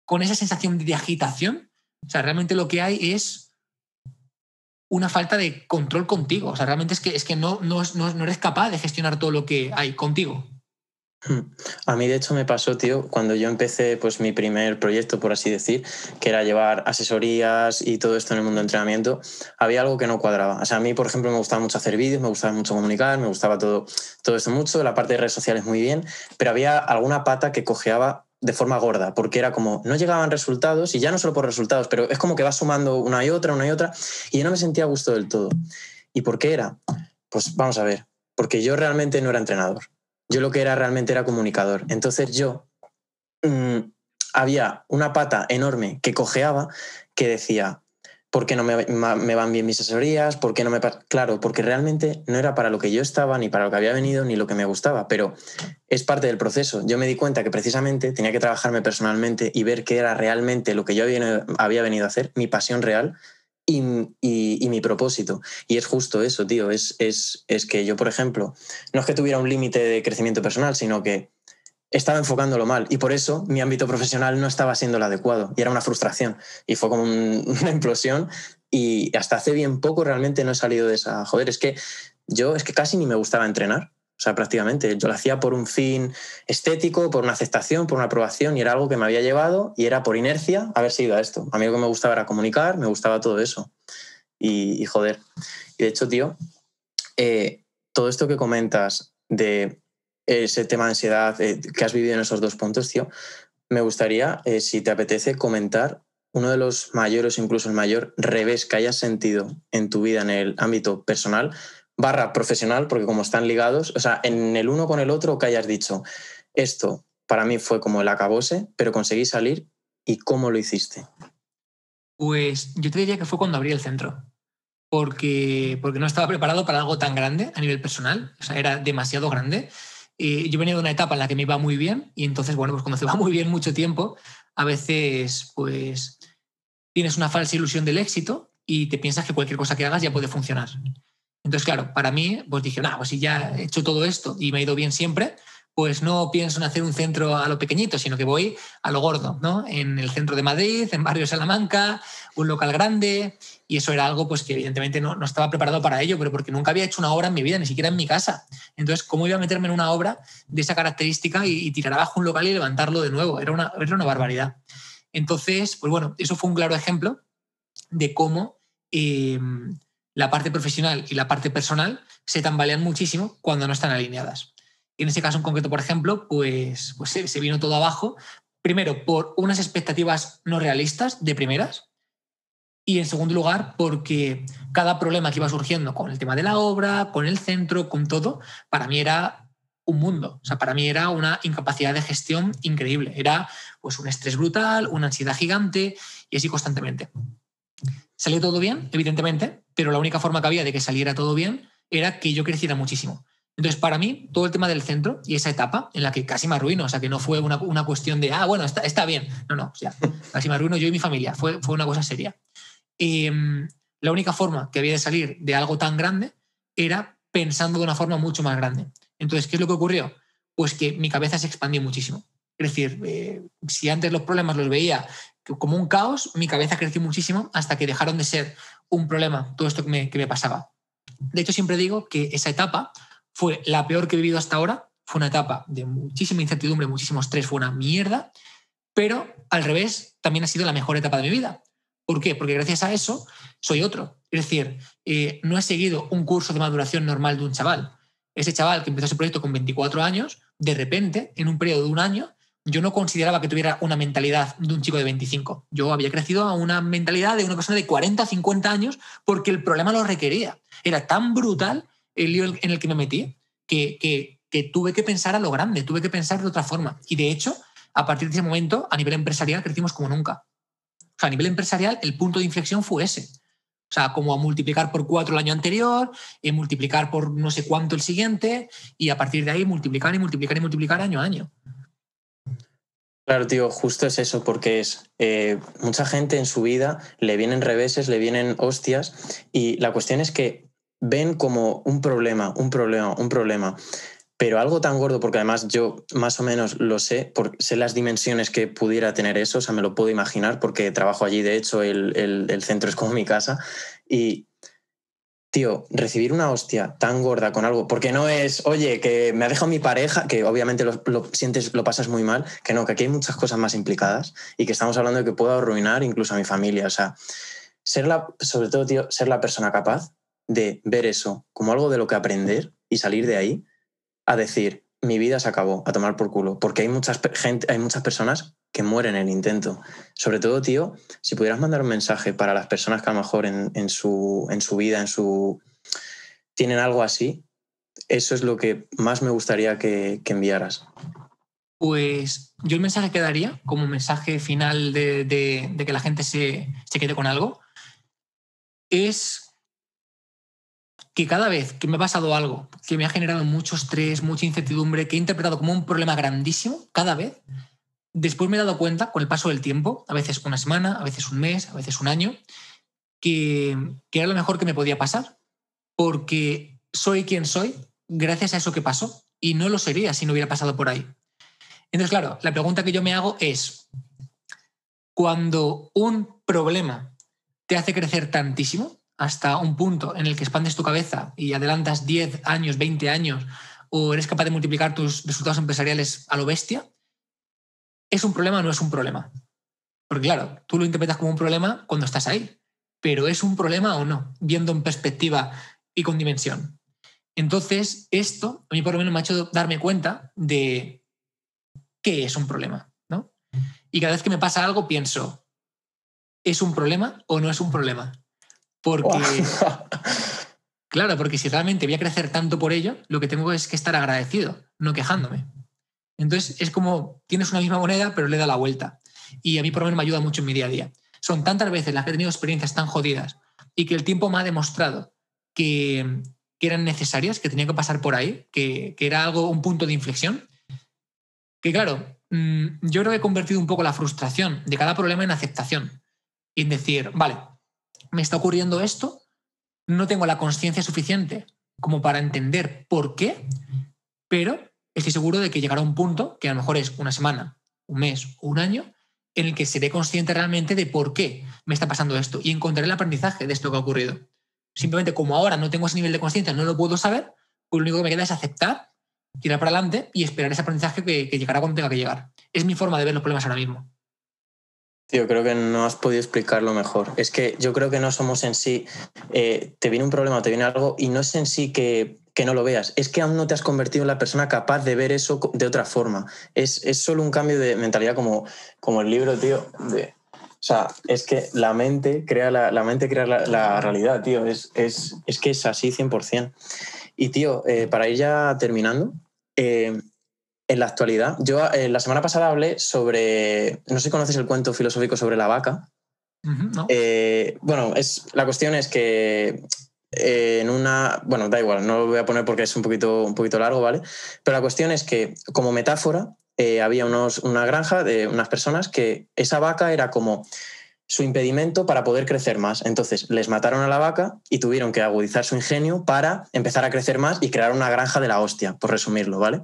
con esa sensación de agitación, o sea, realmente lo que hay es una falta de control contigo. O sea, realmente es que, es que no, no, no eres capaz de gestionar todo lo que hay contigo. A mí, de hecho, me pasó, tío, cuando yo empecé pues, mi primer proyecto, por así decir, que era llevar asesorías y todo esto en el mundo de entrenamiento, había algo que no cuadraba. O sea, a mí, por ejemplo, me gustaba mucho hacer vídeos, me gustaba mucho comunicar, me gustaba todo, todo esto mucho, la parte de redes sociales muy bien, pero había alguna pata que cojeaba de forma gorda, porque era como, no llegaban resultados, y ya no solo por resultados, pero es como que va sumando una y otra, una y otra, y yo no me sentía a gusto del todo. ¿Y por qué era? Pues vamos a ver, porque yo realmente no era entrenador. Yo lo que era realmente era comunicador. Entonces yo mm, había una pata enorme que cojeaba que decía, ¿por qué no me, van bien mis asesorías? ¿Por qué no me Claro, porque realmente no era para lo que yo estaba, ni para lo que había venido, ni lo que me gustaba, pero es parte del proceso. Yo me di cuenta que precisamente tenía que trabajarme personalmente y ver qué era realmente lo que yo había venido a hacer, mi pasión real, y, mi propósito. Y es justo eso, tío. Es, es, es, que yo, por ejemplo, no es que tuviera un límite de crecimiento personal, sino que estaba enfocándolo mal. Y por eso mi ámbito profesional no estaba siendo el adecuado. Y era una frustración. Y fue como una implosión. Y hasta hace bien poco realmente no he salido de esa. Joder, es que yo es que casi ni me gustaba entrenar. Sea, prácticamente. Yo lo hacía por un fin estético, por una aceptación, por una aprobación, y era algo que me había llevado y era por inercia haber sido a esto. A mí lo que me gustaba era comunicar, me gustaba todo eso. Y, joder. Y de hecho, tío, eh, todo esto que comentas de ese tema de ansiedad eh, que has vivido en esos dos puntos, tío, me gustaría, eh, si te apetece, comentar uno de los mayores, incluso el mayor revés que hayas sentido en tu vida en el ámbito personal, barra profesional, porque como están ligados, o sea, en el uno con el otro que hayas dicho, esto para mí fue como el acabose, pero conseguí salir y cómo lo hiciste. Pues yo te diría que fue cuando abrí el centro, porque, porque no estaba preparado para algo tan grande a nivel personal, o sea, era demasiado grande. Y yo venía de una etapa en la que me iba muy bien y entonces, bueno, pues cuando se va muy bien mucho tiempo, a veces pues tienes una falsa ilusión del éxito y te piensas que cualquier cosa que hagas ya puede funcionar. Entonces, claro, para mí, pues dije, no, pues si ya he hecho todo esto y me ha ido bien siempre, pues no pienso en hacer un centro a lo pequeñito, sino que voy a lo gordo, ¿no? En el centro de Madrid, en Barrio Salamanca, un local grande, y eso era algo pues que evidentemente no, no, estaba preparado para ello, pero porque nunca había hecho una obra en mi vida, ni siquiera en mi casa. Entonces, ¿cómo iba a meterme en una obra de esa característica y, tirar abajo un local y levantarlo de nuevo? Era una, era una barbaridad. Entonces, pues bueno, eso fue un claro ejemplo de cómo eh, la parte profesional y la parte personal se tambalean muchísimo cuando no están alineadas. Y en ese caso en concreto, por ejemplo, pues, pues se, vino todo abajo, primero por unas expectativas no realistas de primeras, y en segundo lugar, porque cada problema que iba surgiendo con el tema de la obra, con el centro, con todo, para mí era un mundo. O sea, para mí era una incapacidad de gestión increíble. Era pues un estrés brutal, una ansiedad gigante y así constantemente. Salió todo bien, evidentemente, pero la única forma que había de que saliera todo bien era que yo creciera muchísimo. Entonces, para mí, todo el tema del centro y esa etapa en la que casi me arruino, o sea, que no fue una, cuestión de, ah, bueno, está, está, bien. No, no, o sea, casi me arruino yo y mi familia. Fue, fue una cosa seria. Em, la única forma que había de salir de algo tan grande era pensando de una forma mucho más grande. Entonces, ¿qué es lo que ocurrió? Pues que mi cabeza se expandió muchísimo. Es decir, eh, si antes los problemas los veía como un caos, mi cabeza creció muchísimo hasta que dejaron de ser un problema todo esto que me, que me pasaba. De hecho, siempre digo que esa etapa fue la peor que he vivido hasta ahora. Fue una etapa de muchísima incertidumbre, muchísimo estrés, fue una mierda, pero al revés, también ha sido la mejor etapa de mi vida. ¿Por qué? Porque gracias a eso soy otro. Es decir, eh, no he seguido un curso de maduración normal de un chaval. Ese chaval que empezó ese proyecto con 24 años, de repente, en un periodo de un año, yo no consideraba que tuviera una mentalidad de un chico de 25. Yo había crecido a una mentalidad de una persona de 40, 50 años porque el problema lo requería. Era tan brutal el lío en el que me metí que, tuve que pensar a lo grande, tuve que pensar de otra forma. Y de hecho, a partir de ese momento, a nivel empresarial, crecimos como nunca. O sea, a nivel empresarial, el punto de inflexión fue ese. O sea, como a multiplicar por cuatro el año anterior, y multiplicar por no sé cuánto el siguiente, y a partir de ahí multiplicar y multiplicar y multiplicar año a año. Claro, tío, justo es eso, porque es eh, mucha gente en su vida le vienen reveses, le vienen hostias, y la cuestión es que ven como un problema, un problema, un problema. Pero algo tan gordo, porque además yo más o menos lo sé, porque sé las dimensiones que pudiera tener eso, o sea, me lo puedo imaginar porque trabajo allí, de hecho, el, el centro es como mi casa. Y tío, recibir una hostia tan gorda con algo, porque no es, oye, que me ha dejado mi pareja, que obviamente lo, sientes, lo pasas muy mal, que no, que aquí hay muchas cosas más implicadas y que estamos hablando de que puedo arruinar incluso a mi familia. O sea, ser la, sobre todo, tío, ser la persona capaz de ver eso como algo de lo que aprender y salir de ahí a decir, mi vida se acabó, a tomar por culo, porque hay muchas, gente, hay muchas personas que mueren en el intento. Sobre todo, tío, si pudieras mandar un mensaje para las personas que a lo mejor en, su, en su vida, en su... tienen algo así, eso es lo que más me gustaría que, enviaras. Pues yo el mensaje que daría, como mensaje final de, de que la gente se, se quede con algo, es que cada vez que me ha pasado algo que me ha generado mucho estrés, mucha incertidumbre, que he interpretado como un problema grandísimo, cada vez, después me he dado cuenta con el paso del tiempo, a veces una semana, a veces un mes, a veces un año, que, era lo mejor que me podía pasar, porque soy quien soy gracias a eso que pasó y no lo sería si no hubiera pasado por ahí. Entonces, claro, la pregunta que yo me hago es, cuando un problema te hace crecer tantísimo, hasta un punto en el que expandes tu cabeza y adelantas 10 años, 20 años, o eres capaz de multiplicar tus resultados empresariales a lo bestia, ¿es un problema o no es un problema? Porque claro, tú lo interpretas como un problema cuando estás ahí, pero ¿es un problema o no? Viendo en perspectiva y con dimensión. Entonces, esto a mí por lo menos me ha hecho darme cuenta de qué es un problema. ¿no? Y cada vez que me pasa algo pienso, ¿es un problema o no es un problema? Porque, claro, porque si realmente voy a crecer tanto por ello, lo que tengo es que estar agradecido, no quejándome. Entonces es como tienes una misma moneda, pero le da la vuelta. Y a mí por lo menos me ayuda mucho en mi día a día. Son tantas veces las que he tenido experiencias tan jodidas y que el tiempo me ha demostrado que, eran necesarias, que tenía que pasar por ahí, que, era algo, un punto de inflexión, que claro, mm, yo creo que he convertido un poco la frustración de cada problema en aceptación. Y en decir, vale, me está ocurriendo esto, no tengo la conciencia suficiente como para entender por qué, pero estoy seguro de que llegará un punto, que a lo mejor es una semana, un mes o un año, en el que seré consciente realmente de por qué me está pasando esto y encontraré el aprendizaje de esto que ha ocurrido. Simplemente como ahora no tengo ese nivel de conciencia, no lo puedo saber, pues lo único que me queda es aceptar, tirar para adelante y esperar ese aprendizaje que, llegará cuando tenga que llegar. Es mi forma de ver los problemas ahora mismo. Tío, creo que no has podido explicarlo mejor. Es que yo creo que no somos en sí, eh, te viene un problema, te viene algo, y no es en sí que, no lo veas, es que aún no te has convertido en la persona capaz de ver eso de otra forma. Es, es solo un cambio de mentalidad como, como el libro, tío. De, o sea, es que la mente crea la, mente crea la, realidad, tío. Es, es, es, que es así 100%. Y, tío, eh, para ir ya terminando, eh, en la actualidad. Yo eh, la semana pasada hablé sobre, no sé si conoces el cuento filosófico sobre la vaca. Bueno, es, la cuestión es que eh, en una, bueno, da igual, no lo voy a poner porque es un poquito, un poquito largo, ¿vale? Pero la cuestión es que como metáfora había unos, una granja de unas personas que esa vaca era como su impedimento para poder crecer más. Entonces les mataron a la vaca y tuvieron que agudizar su ingenio para empezar a crecer más y crear una granja de la hostia, por resumirlo, ¿vale?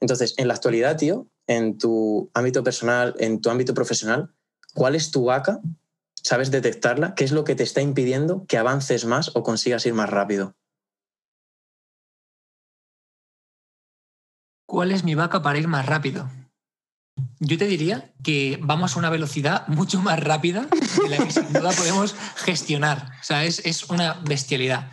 Entonces, en la actualidad, tío, en tu ámbito personal, en tu ámbito profesional, ¿cuál es tu vaca? ¿Sabes detectarla? ¿Qué es lo que te está impidiendo que avances más o consigas ir más rápido? ¿Cuál es mi vaca para ir más rápido? Yo te diría que vamos a una velocidad mucho más rápida de la que sin duda podemos gestionar. O sea, es, es una bestialidad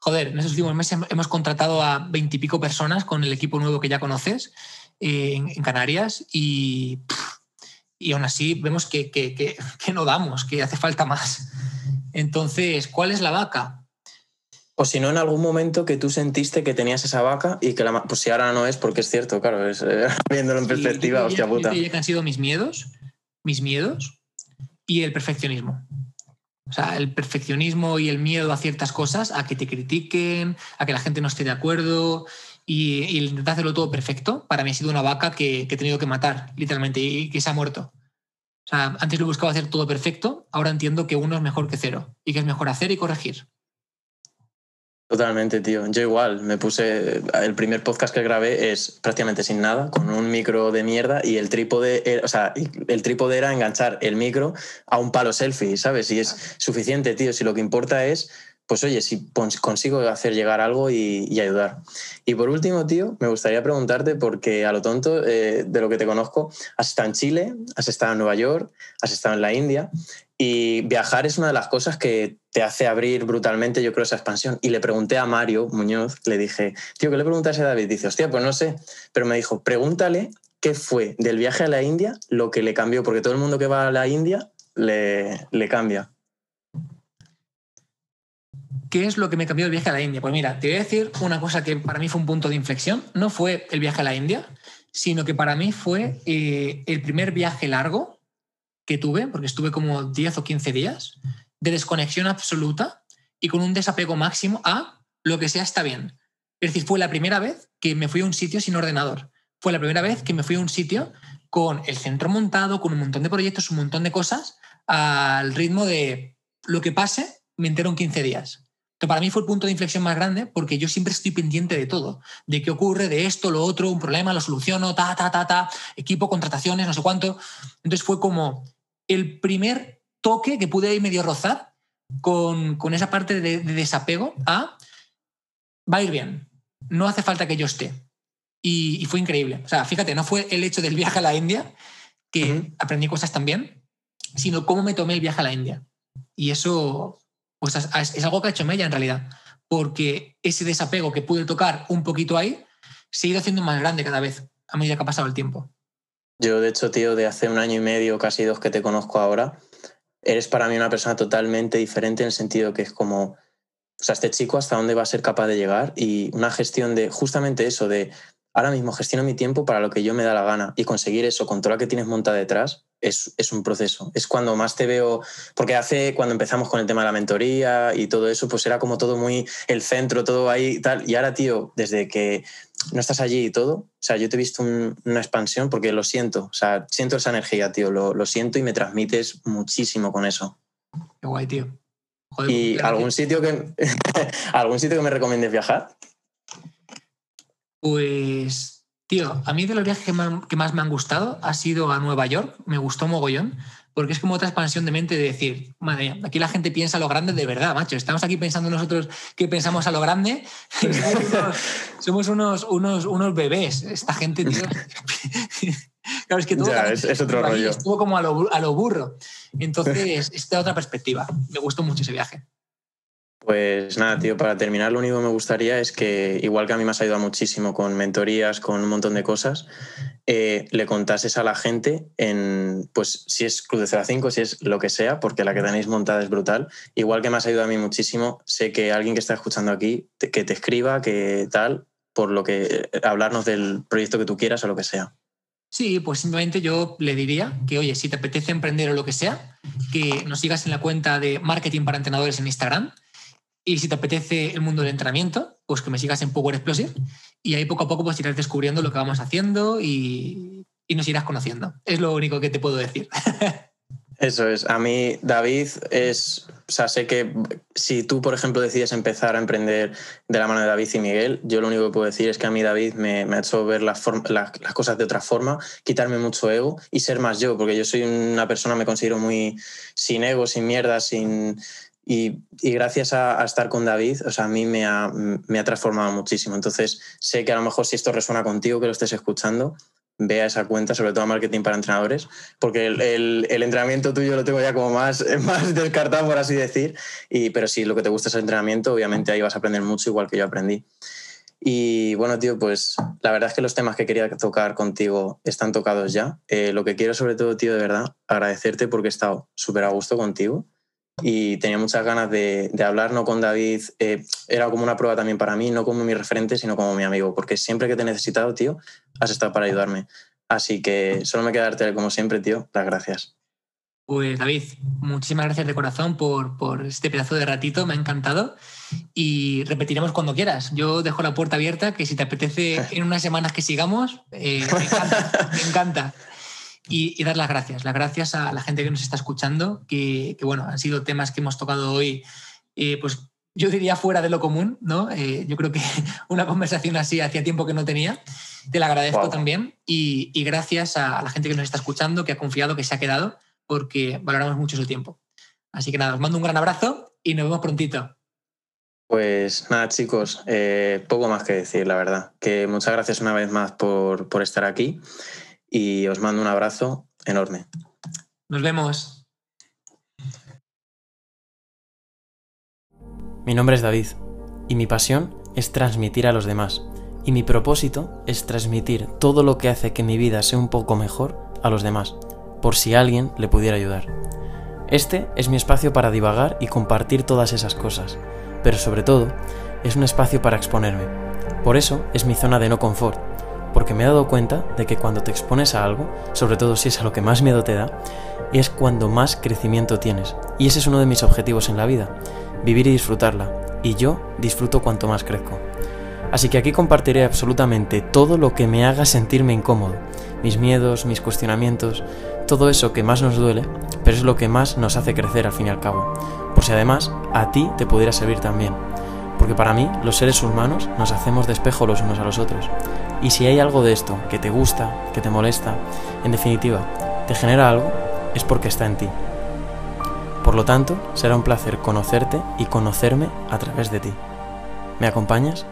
joder, en esos últimos meses hemos contratado a veintipico personas con el equipo nuevo que ya conoces eh, en, Canarias y, y aún así vemos que, que, no damos, que hace falta más. Entonces, ¿cuál es la vaca? O si no, en algún momento que tú sentiste que tenías esa vaca y que la. Pues si ahora no es, porque es cierto, claro, es, eh, viéndolo en perspectiva, hostia puta. que han sido mis miedos, mis miedos y el perfeccionismo. O sea, el perfeccionismo y el miedo a ciertas cosas, a que te critiquen, a que la gente no esté de acuerdo y, y intentar hacerlo todo perfecto, para mí ha sido una vaca que, he tenido que matar, literalmente, y que se ha muerto. O sea, antes lo buscaba hacer todo perfecto, ahora entiendo que uno es mejor que cero y que es mejor hacer y corregir. Totalmente, tío. Yo igual, me puse. El primer podcast que grabé es prácticamente sin nada, con un micro de mierda y el trípode. O sea, el trípode era enganchar el micro a un palo selfie, ¿sabes? Y es suficiente, tío. Si lo que importa es, pues oye, si consigo hacer llegar algo y, ayudar. Y por último, tío, me gustaría preguntarte, porque a lo tonto, eh, de lo que te conozco, has estado en Chile, has estado en Nueva York, has estado en la India. Y viajar es una de las cosas que te hace abrir brutalmente, yo creo, esa expansión. Y le pregunté a Mario Muñoz, le dije, tío, ¿qué le preguntas a David? Dice, hostia, pues no sé. Pero me dijo, pregúntale qué fue del viaje a la India lo que le cambió, porque todo el mundo que va a la India le, le cambia. ¿Qué es lo que me cambió el viaje a la India? Pues mira, te voy a decir una cosa que para mí fue un punto de inflexión. No fue el viaje a la India, sino que para mí fue eh, el primer viaje largo que tuve, porque estuve como 10 o 15 días, de desconexión absoluta y con un desapego máximo a lo que sea está bien. Es decir, fue la primera vez que me fui a un sitio sin ordenador. Fue la primera vez que me fui a un sitio con el centro montado, con un montón de proyectos, un montón de cosas, al ritmo de lo que pase, me entero en 15 días. Para mí fue el punto de inflexión más grande porque yo siempre estoy pendiente de todo, de qué ocurre, de esto, lo otro, un problema, lo soluciono, ta, ta, ta, ta, equipo, contrataciones, no sé cuánto. Entonces fue como el primer toque que pude ir medio rozar con, esa parte de, desapego a va a ir bien, no hace falta que yo esté. Y, fue increíble. O sea, fíjate, no fue el hecho del viaje a la India, que aprendí cosas también, sino cómo me tomé el viaje a la India. Y eso pues, es, algo que ha hecho Mella en realidad, porque ese desapego que pude tocar un poquito ahí se ha ido haciendo más grande cada vez a medida que ha pasado el tiempo. Yo, de hecho, tío, de hace un año y medio, casi dos que te conozco ahora, eres para mí una persona totalmente diferente en el sentido que es como, o sea, este chico hasta dónde va a ser capaz de llegar y una gestión de justamente eso, de ahora mismo gestiono mi tiempo para lo que yo me da la gana y conseguir eso con todo lo que tienes montada detrás es, es, un proceso. Es cuando más te veo, porque hace, cuando empezamos con el tema de la mentoría y todo eso, pues era como todo muy el centro, todo ahí y tal. Y ahora, tío, desde que no estás allí y todo, o sea, yo te he visto una expansión porque lo siento, o sea, siento esa energía, tío, lo, lo siento y me transmites muchísimo con eso. Qué guay, tío. ¿Y algún sitio, que, algún sitio que me recomiendes viajar? Pues, tío, a mí de los viajes que más, me han gustado ha sido a Nueva York, me gustó mogollón, porque es como otra expansión de mente de decir, madre mía, aquí la gente piensa a lo grande de verdad, macho. Estamos aquí pensando nosotros que pensamos a lo grande. somos unos, unos, unos bebés. Esta gente, tío. claro, es que todo es, otro rollo. Estuvo como a lo, a lo burro. Entonces, esta otra perspectiva. Me gustó mucho ese viaje. Pues nada, tío, para terminar, lo único que me gustaría es que, igual que a mí me has ayudado muchísimo con mentorías, con un montón de cosas, eh, le contases a la gente en, pues, si es Cruz de 05, si es lo que sea, porque la que tenéis montada es brutal. Igual que me has ayudado a mí muchísimo, sé que alguien que está escuchando aquí, que te escriba, que tal, por lo que eh, hablarnos del proyecto que tú quieras o lo que sea. Sí, pues simplemente yo le diría que, oye, si te apetece emprender o lo que sea, que nos sigas en la cuenta de Marketing para Entrenadores en Instagram y si te apetece el mundo del entrenamiento, pues que me sigas en Power Explosive y ahí poco a poco pues irás descubriendo lo que vamos haciendo y, y nos irás conociendo. Es lo único que te puedo decir. Eso es. A mí, David, es. O sea, sé que si tú, por ejemplo, decides empezar a emprender de la mano de David y Miguel, yo lo único que puedo decir es que a mí David me, me ha hecho ver las, las, cosas de otra forma, quitarme mucho ego y ser más yo, porque yo soy una persona, me considero muy sin ego, sin mierda, sin, y, gracias a, estar con David, o sea, a mí me ha, me ha, transformado muchísimo. Entonces, sé que a lo mejor si esto resuena contigo, que lo estés escuchando, vea esa cuenta, sobre todo marketing para entrenadores, porque el, el, entrenamiento tuyo lo tengo ya como más, más descartado, por así decir. Y, pero si lo que te gusta es el entrenamiento, obviamente ahí vas a aprender mucho, igual que yo aprendí. Y bueno, tío, pues la verdad es que los temas que quería tocar contigo están tocados ya. Eh, lo que quiero sobre todo, tío, de verdad, agradecerte porque he estado súper a gusto contigo y tenía muchas ganas de, hablar, no con David, eh, era como una prueba también para mí, no como mi referente, sino como mi amigo, porque siempre que te he necesitado, tío, has estado para ayudarme. Así que solo me queda darte, como siempre, tío, las gracias. Pues David, muchísimas gracias de corazón por, por, este pedazo de ratito, me ha encantado y repetiremos cuando quieras. Yo dejo la puerta abierta, que si te apetece en unas semanas que sigamos, eh, me encanta. me encanta y, dar las gracias. Las gracias a la gente que nos está escuchando, que, bueno, han sido temas que hemos tocado hoy, eh, pues yo diría fuera de lo común, ¿no? Eh, yo creo que una conversación así hacía tiempo que no tenía. Te la agradezco también y, y, gracias a la gente que nos está escuchando, que ha confiado, que se ha quedado, porque valoramos mucho su tiempo. Así que nada, os mando un gran abrazo y nos vemos prontito. Pues nada, chicos, eh, poco más que decir, la verdad. Que muchas gracias una vez más por, por estar aquí y os mando un abrazo enorme. Nos vemos. Mi nombre es David y mi pasión es transmitir a los demás. Y mi propósito es transmitir todo lo que hace que mi vida sea un poco mejor a los demás, por si alguien le pudiera ayudar. Este es mi espacio para divagar y compartir todas esas cosas, pero sobre todo es un espacio para exponerme. Por eso es mi zona de no confort, porque me he dado cuenta de que cuando te expones a algo, sobre todo si es a lo que más miedo te da, es cuando más crecimiento tienes. Y ese es uno de mis objetivos en la vida, vivir y disfrutarla. Y yo disfruto cuanto más crezco. Así que aquí compartiré absolutamente todo lo que me haga sentirme incómodo, mis miedos, mis cuestionamientos, todo eso que más nos duele, pero es lo que más nos hace crecer al fin y al cabo. Por si además a ti te pudiera servir también. Porque para mí, los seres humanos nos hacemos de los unos a los otros. Y si hay algo de esto que te gusta, que te molesta, en definitiva, te genera algo, es porque está en ti. Por lo tanto, será un placer conocerte y conocerme a través de ti. ¿Me acompañas?